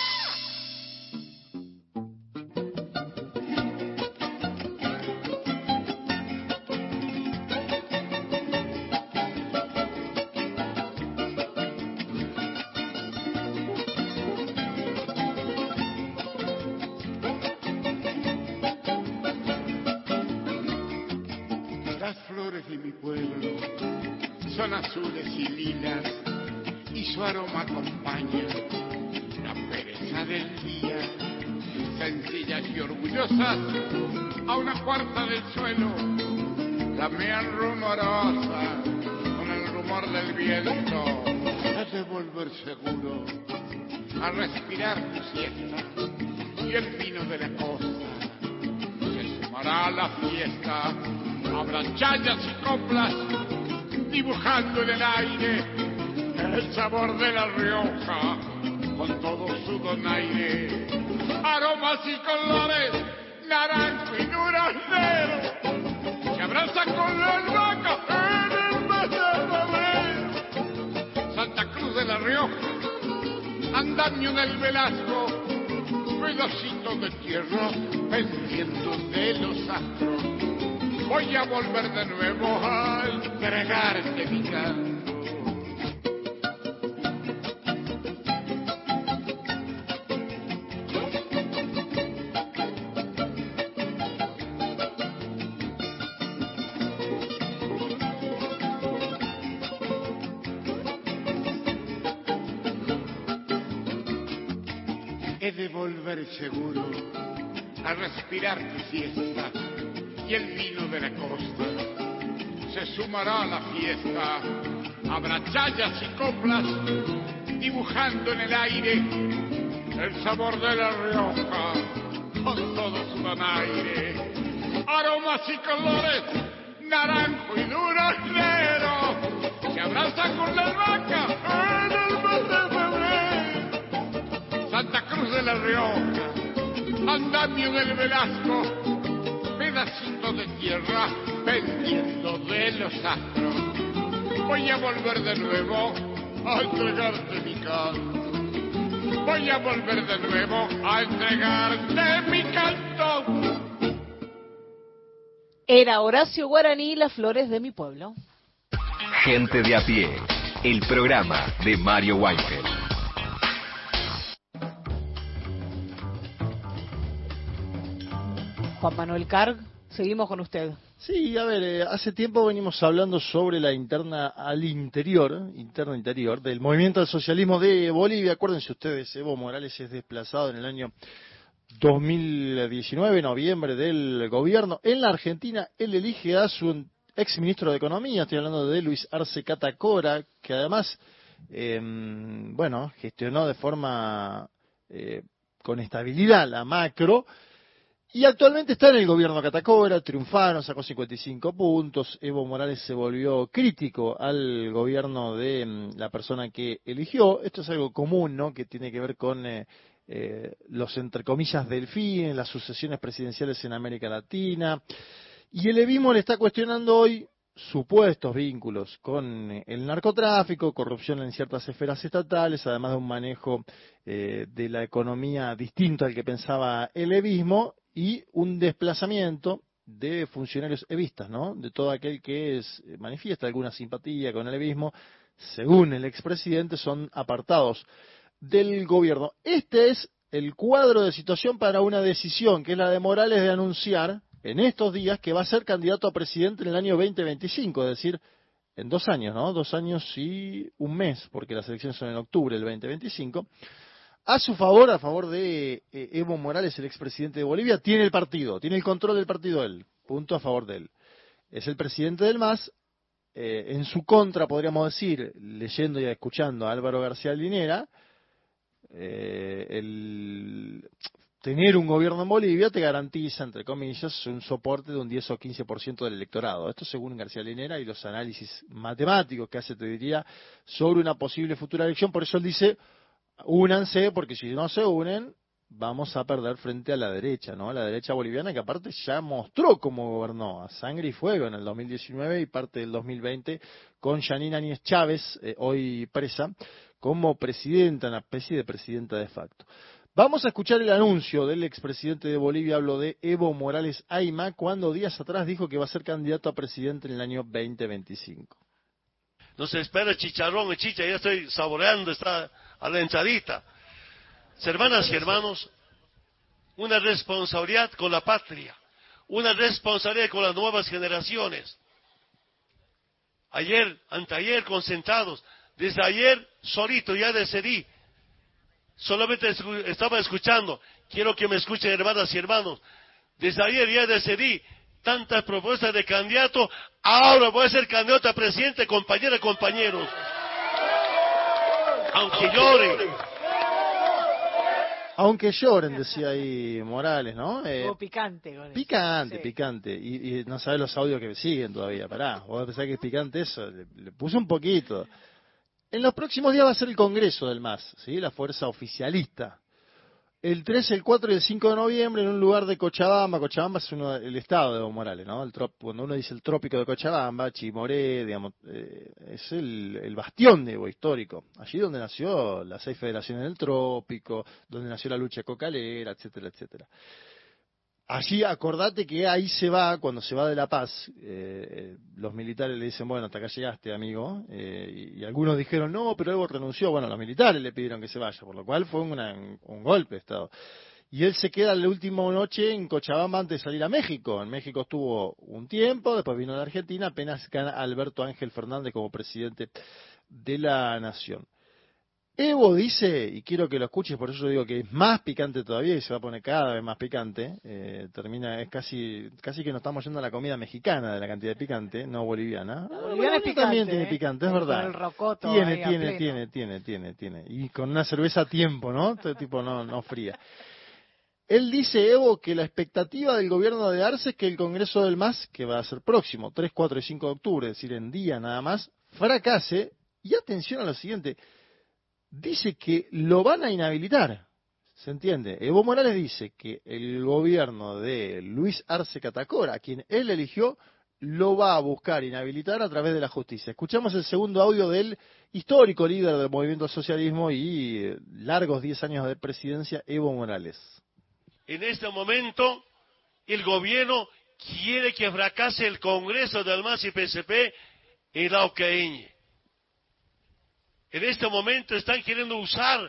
Suelo, lamean rumorosa con el rumor del viento, a devolver seguro, a respirar tu siesta y el vino de la costa. Se sumará a la fiesta, habrá chayas y coplas, dibujando en el aire el sabor de la Rioja con todo su donaire, aromas y colores, naranjo y duraznero, se abraza con la albahaca en el febrero. Santa Cruz de la Rioja, andamio del Velasco, pedacito de tierra pendiendo de los astros. Voy a volver de nuevo a entregarte mi canto. Seguro a respirar tu fiesta y el vino de la costa. Se sumará a la fiesta, habrá chayas y coplas dibujando en el aire el sabor de la Rioja con todo su donaire. Aromas y colores, naranjo y duraznero, se abraza con la vaca en el mes de febrero. Santa Cruz de la Rioja, andamio del Velasco, pedacito de tierra pendiendo de los astros. Voy a volver de nuevo a entregarte mi canto. Voy a volver de nuevo a entregarte mi canto. Era Horacio Guaraní las flores de mi pueblo. Gente de a pie, el programa de Mario Weinfeld. Juan Manuel Carg, seguimos con usted. Sí, a ver, eh, hace tiempo venimos hablando sobre la interna al interior, interna interior, del movimiento del socialismo de Bolivia. Acuérdense ustedes, Evo Morales es desplazado en el año 2019, noviembre del gobierno. En la Argentina, él elige a su ex ministro de Economía, estoy hablando de Luis Arce Catacora, que además, em, bueno, gestionó de forma eh, con estabilidad la macro y actualmente está en el gobierno Catacora, triunfaron, sacó 55 puntos. Evo Morales se volvió crítico al gobierno de mm, la persona que eligió. Esto es algo común, ¿no? Que tiene que ver con eh, eh, los, entre comillas, delfines, las sucesiones presidenciales en América Latina. Y el Evismo le está cuestionando hoy supuestos vínculos con eh, el narcotráfico, corrupción en ciertas esferas estatales, además de un manejo de la economía distinto al que pensaba el evismo, y un desplazamiento de funcionarios evistas, ¿no? De todo aquel que es, eh, manifiesta alguna simpatía con el evismo, según el expresidente, son apartados del gobierno. Este es el cuadro de situación para una decisión, que es la de Morales de anunciar en estos días que va a ser candidato a presidente en el año 2025, es decir, en dos años, ¿no? Dos años y un mes, porque las elecciones son en octubre del 2025 a su favor, a favor de eh, Evo Morales, el expresidente de Bolivia, tiene el partido, tiene el control del partido él, punto a favor de él. Es el presidente del MAS, eh, en su contra, podríamos decir, leyendo y escuchando a Álvaro García Linera, eh, el tener un gobierno en Bolivia te garantiza, entre comillas, un soporte de un 10 o 15% del electorado. Esto según García Linera y los análisis matemáticos que hace, te diría, sobre una posible futura elección. Por eso él dice, únanse, porque si no se unen, vamos a perder frente a la derecha, ¿no? La derecha boliviana que aparte ya mostró cómo gobernó a sangre y fuego en el 2019 y parte del 2020 con Janine Áñez Chávez, eh, hoy presa, como presidenta, una especie de presidenta de facto. Vamos a escuchar el anuncio del expresidente de Bolivia, hablo de Evo Morales Aima, cuando días atrás dijo que va a ser candidato a presidente en el año 2025. No se espera chicharrón chicha, ya estoy saboreando esta a la entradita. Hermanas y hermanos, una responsabilidad con la patria, una responsabilidad con las nuevas generaciones. Ayer, anteayer, concentrados, desde ayer solito ya decidí solamente estaba escuchando. Quiero que me escuchen, hermanas y hermanos. Desde ayer ya decidí tantas propuestas de candidato, ahora voy a ser candidato a presidente, compañeras, compañeros. Aunque lloren. Aunque lloren, decía ahí Morales, ¿no? Eh, picante. picante, picante. Y, no sabes los audios que siguen todavía. Pará, vos pensás que es picante eso. Le, le puse un poquito. En los próximos días va a ser el Congreso del MAS, ¿sí? la fuerza oficialista el 3, el 4 y el 5 de noviembre en un lugar de Cochabamba. Cochabamba es el estado de Evo Morales, ¿no? El cuando uno dice el trópico de Cochabamba, Chimoré, digamos, eh, es el, el, bastión de Evo histórico. Allí donde nació las seis federaciones del trópico, donde nació la lucha cocalera, etcétera, etcétera. Allí acordate que ahí se va, cuando se va de La Paz, eh, los militares le dicen, bueno, hasta acá llegaste, amigo, eh, y, algunos dijeron, no, pero Evo renunció, bueno, los militares le pidieron que se vaya, por lo cual fue un golpe de Estado. Y él se queda la última noche en Cochabamba antes de salir a México. En México estuvo un tiempo, después vino a la Argentina, apenas gana Alberto Ángel Fernández como presidente de la nación. Evo dice, y quiero que lo escuches, por eso yo digo que es más picante todavía y se va a poner cada vez más picante. Eh, termina, es casi, casi que nos estamos yendo a la comida mexicana de la cantidad de picante, no boliviana. boliviana también tiene ¿eh? picante, es verdad. tiene, tiene, tiene, tiene, tiene, tiene. Y con una cerveza a tiempo, ¿no? Tipo no, no fría. Él dice, Evo, que la expectativa del gobierno de Arce es que el Congreso del MAS, que va a ser próximo, 3, 4 y 5 de octubre, es decir, en día nada más, fracase. Y atención a lo siguiente, dice que lo van a inhabilitar. ¿Se entiende? Evo Morales dice que el gobierno de Luis Arce Catacora, a quien él eligió, lo va a buscar inhabilitar a través de la justicia. Escuchamos el segundo audio del histórico líder del movimiento socialismo y eh, largos 10 años de presidencia, Evo Morales. En este momento, el gobierno quiere que fracase el Congreso del MAS y PSP en la en este momento están queriendo usar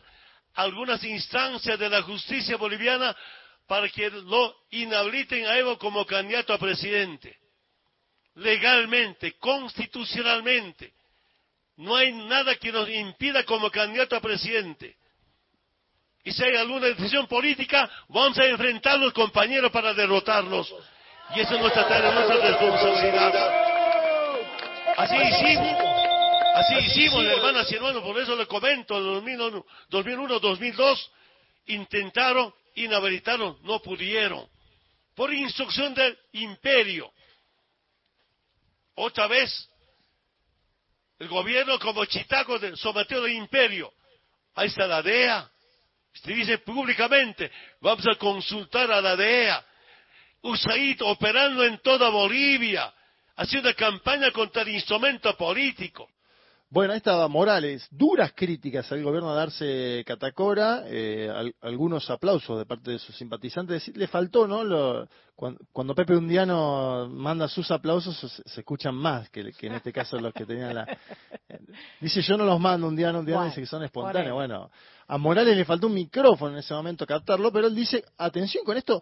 algunas instancias de la justicia boliviana para que lo inhabiliten a Evo como candidato a presidente. Legalmente, constitucionalmente. No hay nada que nos impida como candidato a presidente. Y si hay alguna decisión política, vamos a enfrentar los compañeros para derrotarlos. Y eso es nuestra tarea, nuestra responsabilidad. Así hicimos. Así hicimos, hermanas y hermanos, por eso le comento, en 2001, 2002, intentaron, inhabilitaron, no pudieron. Por instrucción del imperio. Otra vez, el gobierno como chitaco sometió al imperio. Ahí está la DEA. Se dice públicamente, vamos a consultar a la DEA. USAID operando en toda Bolivia, haciendo campaña contra el instrumento político. Bueno, ahí estaba Morales, duras críticas al gobierno de Arce Catacora, eh, algunos aplausos de parte de sus simpatizantes. Le faltó, ¿no? cuando, Pepe Undiano manda sus aplausos, se, escuchan más que, en este caso los que tenían la. Dice, yo no los mando Undiano, Undiano dice que son espontáneos. Bueno, a Morales le faltó un micrófono en ese momento captarlo, pero él dice, atención con esto,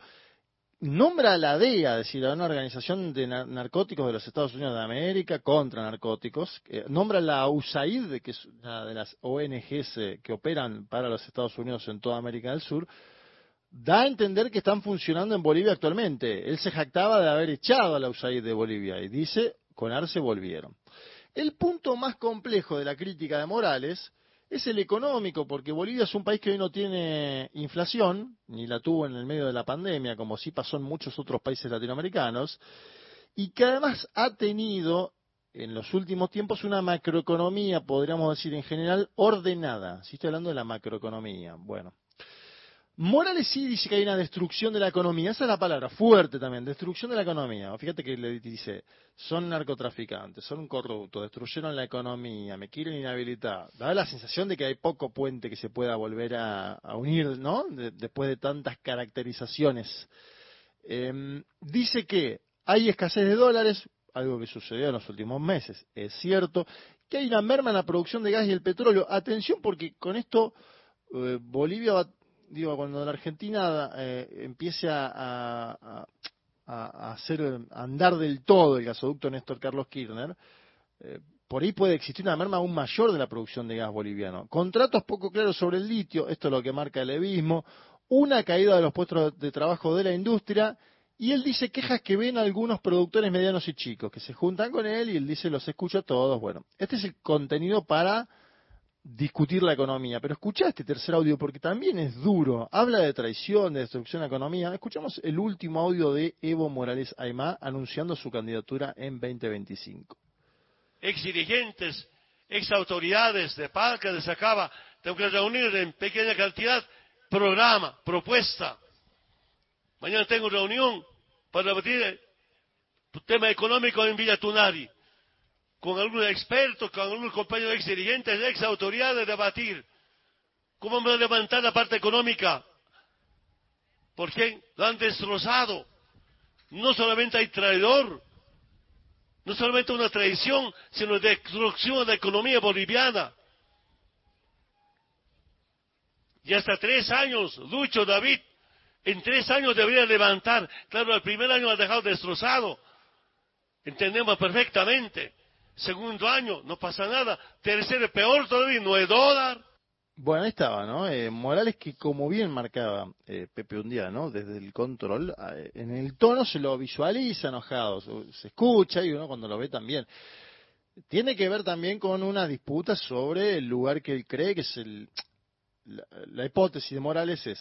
nombra a la DEA, es decir, a una organización de narcóticos de los Estados Unidos de América contra narcóticos, nombra a la USAID, que es una de las ONGs eh, que operan para los Estados Unidos en toda América del Sur, da a entender que están funcionando en Bolivia actualmente. Él se jactaba de haber echado a la USAID de Bolivia y dice, con Arce volvieron. El punto más complejo de la crítica de Morales es el económico, porque Bolivia es un país que hoy no tiene inflación, ni la tuvo en el medio de la pandemia, como sí pasó en muchos otros países latinoamericanos, y que además ha tenido en los últimos tiempos una macroeconomía, podríamos decir en general, ordenada. Si estoy hablando de la macroeconomía. Bueno, Morales sí dice que hay una destrucción de la economía, esa es la palabra, fuerte también, destrucción de la economía. Fíjate que le dice, son narcotraficantes, son corruptos, destruyeron la economía, me quieren inhabilitar. Da la sensación de que hay poco puente que se pueda volver a, unir, ¿no? después de tantas caracterizaciones. Em, dice que hay escasez de dólares, algo que sucedió en los últimos meses, es cierto, que hay una merma en la producción de gas y el petróleo. Atención porque con esto eh, Bolivia va digo, cuando la Argentina eh, empiece a, hacer andar del todo el gasoducto Néstor Carlos Kirchner, eh, por ahí puede existir una merma aún mayor de la producción de gas boliviano. Contratos poco claros sobre el litio, esto es lo que marca el levismo, una caída de los puestos de trabajo de la industria, y él dice quejas que ven algunos productores medianos y chicos, que se juntan con él y él dice los escucho a todos. Bueno, este es el contenido para discutir la economía. Pero escucha este tercer audio porque también es duro. Habla de traición, de destrucción de la economía. Escuchamos el último audio de Evo Morales Aymá anunciando su candidatura en 2025. Ex dirigentes, ex autoridades de Palca, de Sacaba, tengo que reunir en pequeña cantidad programa, propuesta. Mañana tengo reunión para debatir el tema económico en Villa Tunari con algunos expertos, con algunos compañeros ex dirigentes, ex autoridades, debatir cómo vamos a levantar la parte económica. Porque lo han destrozado. No solamente hay traidor, no solamente una traición, sino destrucción de la economía boliviana. Y hasta tres años, Lucho David, en tres años debería levantar. Claro, el primer año ha dejado destrozado. Entendemos perfectamente. Segundo año, no pasa nada. Tercero, peor todavía, no es dólar. Bueno, ahí estaba, ¿no? Eh, Morales que como bien marcaba eh, Pepe un día, ¿no? Desde el control, eh, en el tono se lo visualiza enojado, se escucha y uno cuando lo ve también. Tiene que ver también con una disputa sobre el lugar que él cree que es el... La, la hipótesis de Morales es,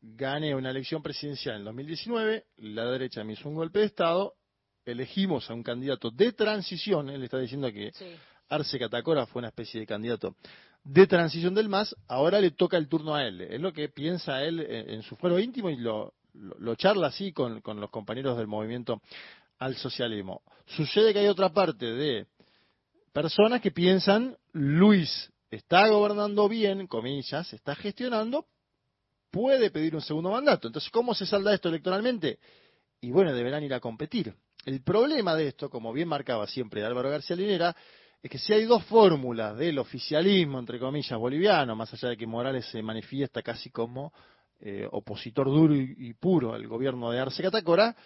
gane una elección presidencial en 2019, la derecha me hizo un golpe de Estado, elegimos a un candidato de transición, él está diciendo que Arce Catacora fue una especie de candidato de transición del MAS, ahora le toca el turno a él. Es lo que piensa él en, su fuero íntimo y lo, lo, charla así con, con, los compañeros del movimiento al socialismo. Sucede que hay otra parte de personas que piensan, Luis está gobernando bien, comillas, está gestionando, puede pedir un segundo mandato. Entonces, ¿cómo se salda esto electoralmente? Y bueno, deberán ir a competir. El problema de esto, como bien marcaba siempre Álvaro García Linera, es que si hay dos fórmulas del oficialismo, entre comillas, boliviano, más allá de que Morales se manifiesta casi como eh, opositor duro y, puro al gobierno de Arce Catacora,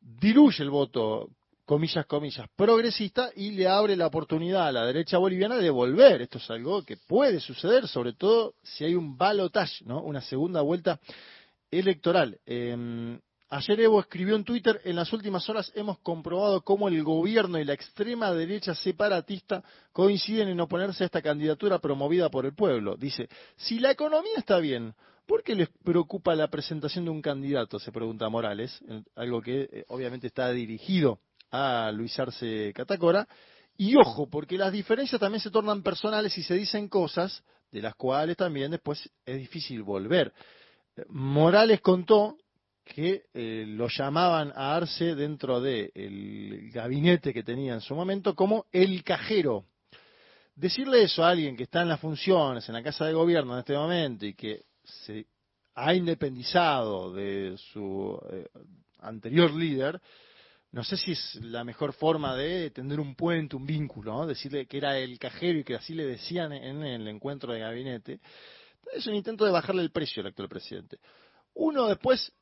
diluye el voto, comillas, comillas, progresista y le abre la oportunidad a la derecha boliviana de volver. Esto es algo que puede suceder, sobre todo si hay un balotage, ¿no? una segunda vuelta electoral. Em, Ayer Evo escribió en Twitter, en las últimas horas hemos comprobado cómo el gobierno y la extrema derecha separatista coinciden en oponerse a esta candidatura promovida por el pueblo. Dice, si la economía está bien, ¿por qué les preocupa la presentación de un candidato? Se pregunta Morales, algo que eh, obviamente está dirigido a Luis Arce Catacora. Y ojo, porque las diferencias también se tornan personales y se dicen cosas de las cuales también después es difícil volver. Morales contó que eh, lo llamaban a Arce dentro del gabinete que tenía en su momento como el cajero. Decirle eso a alguien que está en las funciones, en la Casa de Gobierno en este momento y que se ha independizado de su eh, anterior líder, no sé si es la mejor forma de tener un puente, un vínculo, decirle que era el cajero y que así le decían en el encuentro de gabinete. Es un intento de bajarle el precio al actual presidente. Uno después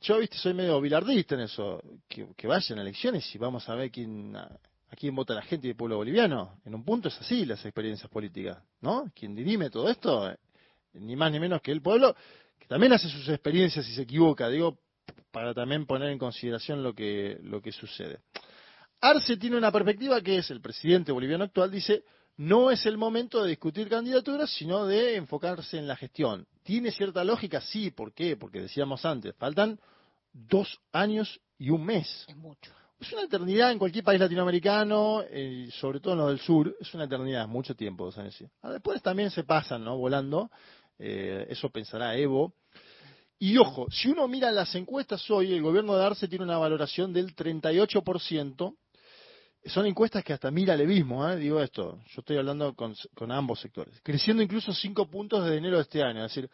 yo, viste, soy medio bilardista en eso, que, vayan a elecciones y vamos a ver quién, a, quién vota la gente del pueblo boliviano. En un punto es así las experiencias políticas, ¿no? Quien dirime todo esto, eh, ni más ni menos que el pueblo, que también hace sus experiencias y se equivoca, digo, para también poner en consideración lo que, lo que sucede. Arce tiene una perspectiva que es, el presidente boliviano actual dice, no es el momento de discutir candidaturas, sino de enfocarse en la gestión. ¿Tiene cierta lógica? Sí, ¿por qué? Porque decíamos antes, faltan dos años y un mes. Es mucho. Es una eternidad en cualquier país latinoamericano, eh, sobre todo en los del sur, es una eternidad, mucho tiempo, dos años. Después también se pasan, ¿no? Volando, eh, eso pensará Evo. Y ojo, si uno mira las encuestas hoy, el gobierno de Arce tiene una valoración del 38%, son encuestas que hasta mira levismo, ¿eh? digo esto, yo estoy hablando con, ambos sectores, creciendo incluso cinco puntos desde enero de este año, es decir,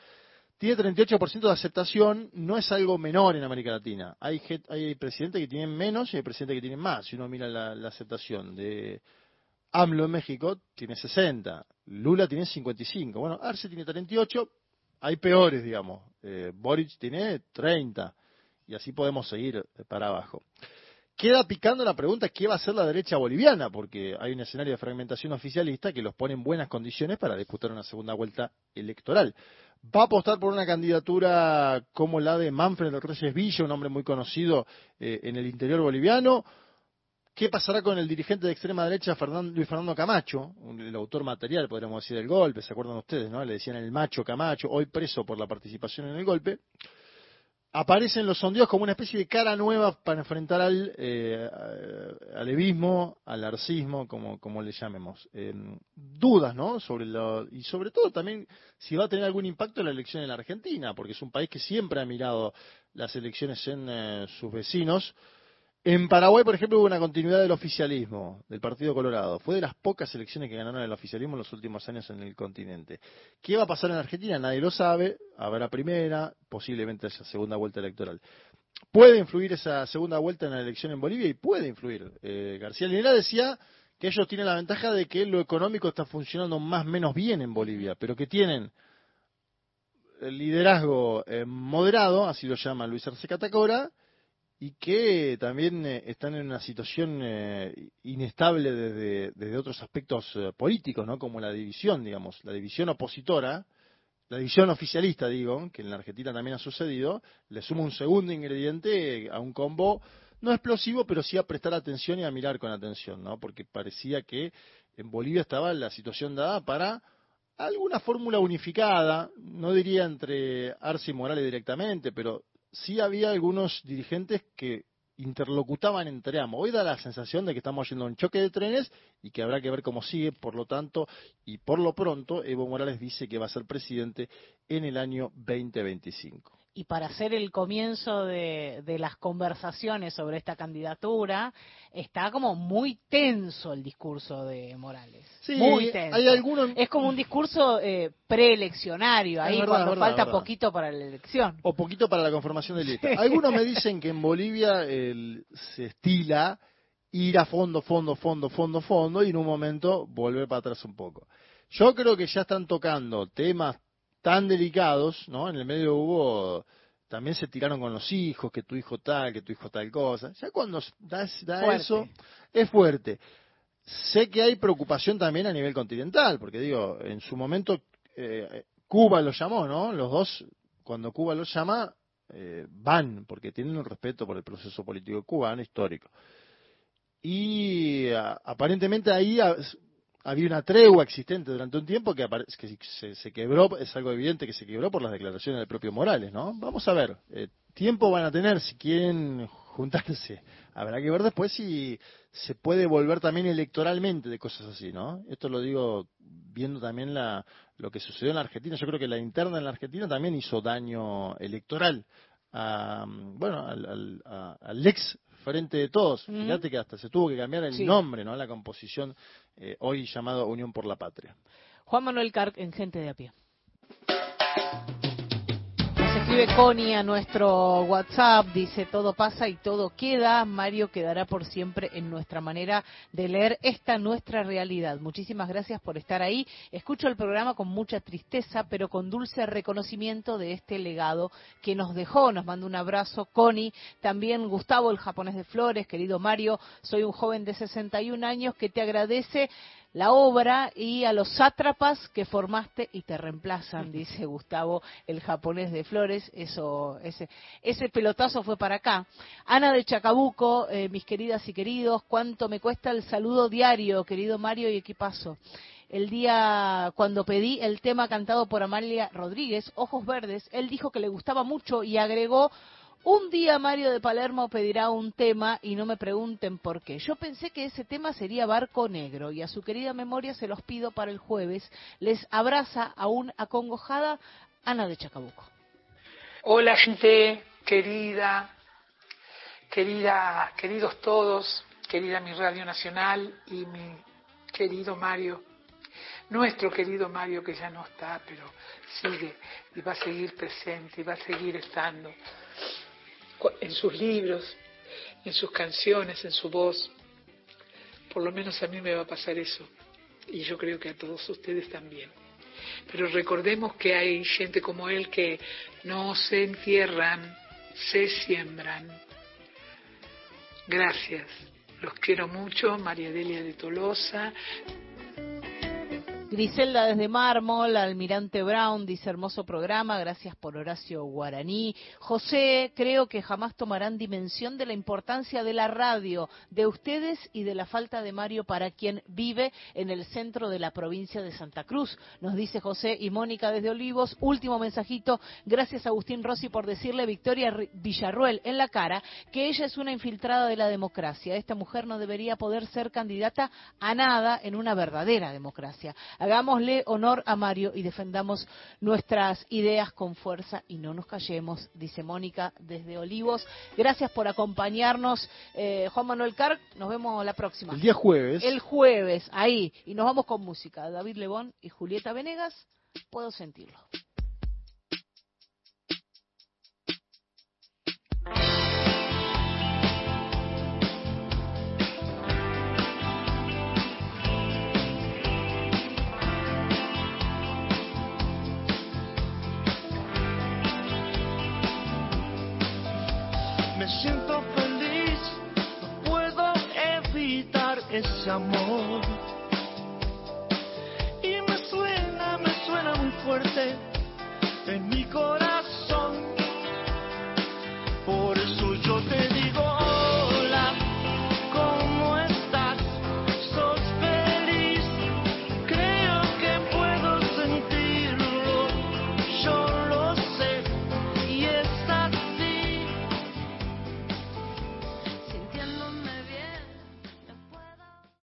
tiene 38% de aceptación, no es algo menor en América Latina. Hay, hay presidentes que tienen menos y hay presidentes que tienen más. Si uno mira la, aceptación de AMLO en México, tiene 60, Lula tiene 55, bueno, Arce tiene 38, hay peores, digamos. Eh, Boric tiene 30, y así podemos seguir para abajo. Queda picando la pregunta qué va a hacer la derecha boliviana, porque hay un escenario de fragmentación oficialista que los pone en buenas condiciones para disputar una segunda vuelta electoral. Va a apostar por una candidatura como la de Manfred Reyes Villa, un hombre muy conocido eh, en el interior boliviano. ¿Qué pasará con el dirigente de extrema derecha Luis Fernando Camacho, el autor material, podríamos decir, del golpe? ¿Se acuerdan ustedes? no? Le decían el macho Camacho, hoy preso por la participación en el golpe aparecen los sondeos como una especie de cara nueva para enfrentar al eh, alevismo, al arcismo, como, como le llamemos. dudas, ¿no? Sobre lo, y sobre todo también si va a tener algún impacto en la elección en la Argentina, porque es un país que siempre ha mirado las elecciones en eh, sus vecinos en Paraguay, por ejemplo, hubo una continuidad del oficialismo del Partido Colorado. Fue de las pocas elecciones que ganaron el oficialismo en los últimos años en el continente. ¿Qué va a pasar en Argentina? Nadie lo sabe. Habrá primera, posiblemente haya segunda vuelta electoral. ¿Puede influir esa segunda vuelta en la elección en Bolivia? Y puede influir. Eh, García Linera decía que ellos tienen la ventaja de que lo económico está funcionando más o menos bien en Bolivia, pero que tienen liderazgo eh, moderado, así lo llama Luis Arce Catacora, y que también eh, están en una situación eh, inestable desde, otros aspectos eh, políticos, ¿no? Como la división, digamos, la división opositora, la división oficialista, digo, que en la Argentina también ha sucedido, le suma un segundo ingrediente a un combo no explosivo, pero sí a prestar atención y a mirar con atención, ¿no? Porque parecía que en Bolivia estaba la situación dada para alguna fórmula unificada, no diría entre Arce y Morales directamente, pero sí había algunos dirigentes que interlocutaban entre ambos. Hoy da la sensación de que estamos yendo a un choque de trenes y que habrá que ver cómo sigue, por lo tanto, y por lo pronto, Evo Morales dice que va a ser presidente en el año 2025 y para hacer el comienzo de, las conversaciones sobre esta candidatura, está como muy tenso el discurso de Morales. Sí, muy tenso. Hay algunos... Es como un discurso eh, preeleccionario, ahí cuando falta poquito para la elección. O poquito para la conformación de lista. Algunos me dicen que en Bolivia se estila ir a fondo, fondo, fondo, fondo, fondo, y en un momento volver para atrás un poco. Yo creo que ya están tocando temas tan delicados, ¿no? En el medio hubo, también se tiraron con los hijos, que tu hijo tal, que tu hijo tal cosa. Ya cuando da, eso, es fuerte. Sé que hay preocupación también a nivel continental, porque digo, en su momento eh, Cuba lo llamó, ¿no? Los dos, cuando Cuba los llama, eh, van, porque tienen un respeto por el proceso político cubano histórico. Y aparentemente ahí había una tregua existente durante un tiempo que, que se, quebró, es algo evidente que se quebró por las declaraciones del propio Morales, ¿no? Vamos a ver, eh, tiempo van a tener si quieren juntarse. Habrá que ver después si se puede volver también electoralmente de cosas así, ¿no? Esto lo digo viendo también la, lo que sucedió en la Argentina. Yo creo que la interna en la Argentina también hizo daño electoral a, bueno, al, al ex frente de todos. Fíjate que hasta se tuvo que cambiar el nombre, ¿no? La composición eh, hoy llamado Unión por la Patria. Juan Manuel Carc en Gente de a pie escribe Connie a nuestro WhatsApp, dice todo pasa y todo queda, Mario quedará por siempre en nuestra manera de leer esta nuestra realidad. Muchísimas gracias por estar ahí. Escucho el programa con mucha tristeza, pero con dulce reconocimiento de este legado que nos dejó. Nos manda un abrazo Connie, también Gustavo, el japonés de Flores, querido Mario, soy un joven de 61 años que te agradece la obra y a los sátrapas que formaste y te reemplazan, dice Gustavo, el japonés de Flores. Eso, ese, ese pelotazo fue para acá. Ana de Chacabuco, eh, mis queridas y queridos, ¿cuánto me cuesta el saludo diario, querido Mario y equipazo? el día cuando pedí el tema cantado por Amalia Rodríguez, Ojos Verdes, él dijo que le gustaba mucho y agregó un día Mario de Palermo pedirá un tema y no me pregunten por qué. Yo pensé que ese tema sería Barco Negro y a su querida memoria se los pido para el jueves. Les abraza aún acongojada Ana de Chacabuco. Hola gente querida, querida, queridos todos, querida mi Radio Nacional y mi querido Mario, nuestro querido Mario que ya no está, pero sigue y va a seguir presente y va a seguir estando en sus libros, en sus canciones, en su voz. Por lo menos a mí me va a pasar eso. Y yo creo que a todos ustedes también. Pero recordemos que hay gente como él que no se entierran, se siembran. Gracias. Los quiero mucho, María Delia de Tolosa, Griselda desde Mármol, Almirante Brown dice hermoso programa, gracias por Horacio Guaraní. José, creo que jamás tomarán dimensión de la importancia de la radio, de ustedes y de la falta de Mario para quien vive en el centro de la provincia de Santa Cruz, nos dice José y Mónica desde Olivos. Último mensajito, gracias Agustín Rossi por decirle Victoria Villarruel en la cara que ella es una infiltrada de la democracia. Esta mujer no debería poder ser candidata a nada en una verdadera democracia. Hagámosle honor a Mario y defendamos nuestras ideas con fuerza y no nos callemos, dice Mónica desde Olivos. Gracias por acompañarnos, eh, Juan Manuel Carr. Nos vemos la próxima. El día jueves. El jueves, ahí. Y nos vamos con música. David Lebón y Julieta Venegas. Puedo sentirlo. Ese amor. Y me suena, me suena muy fuerte en mi corazón.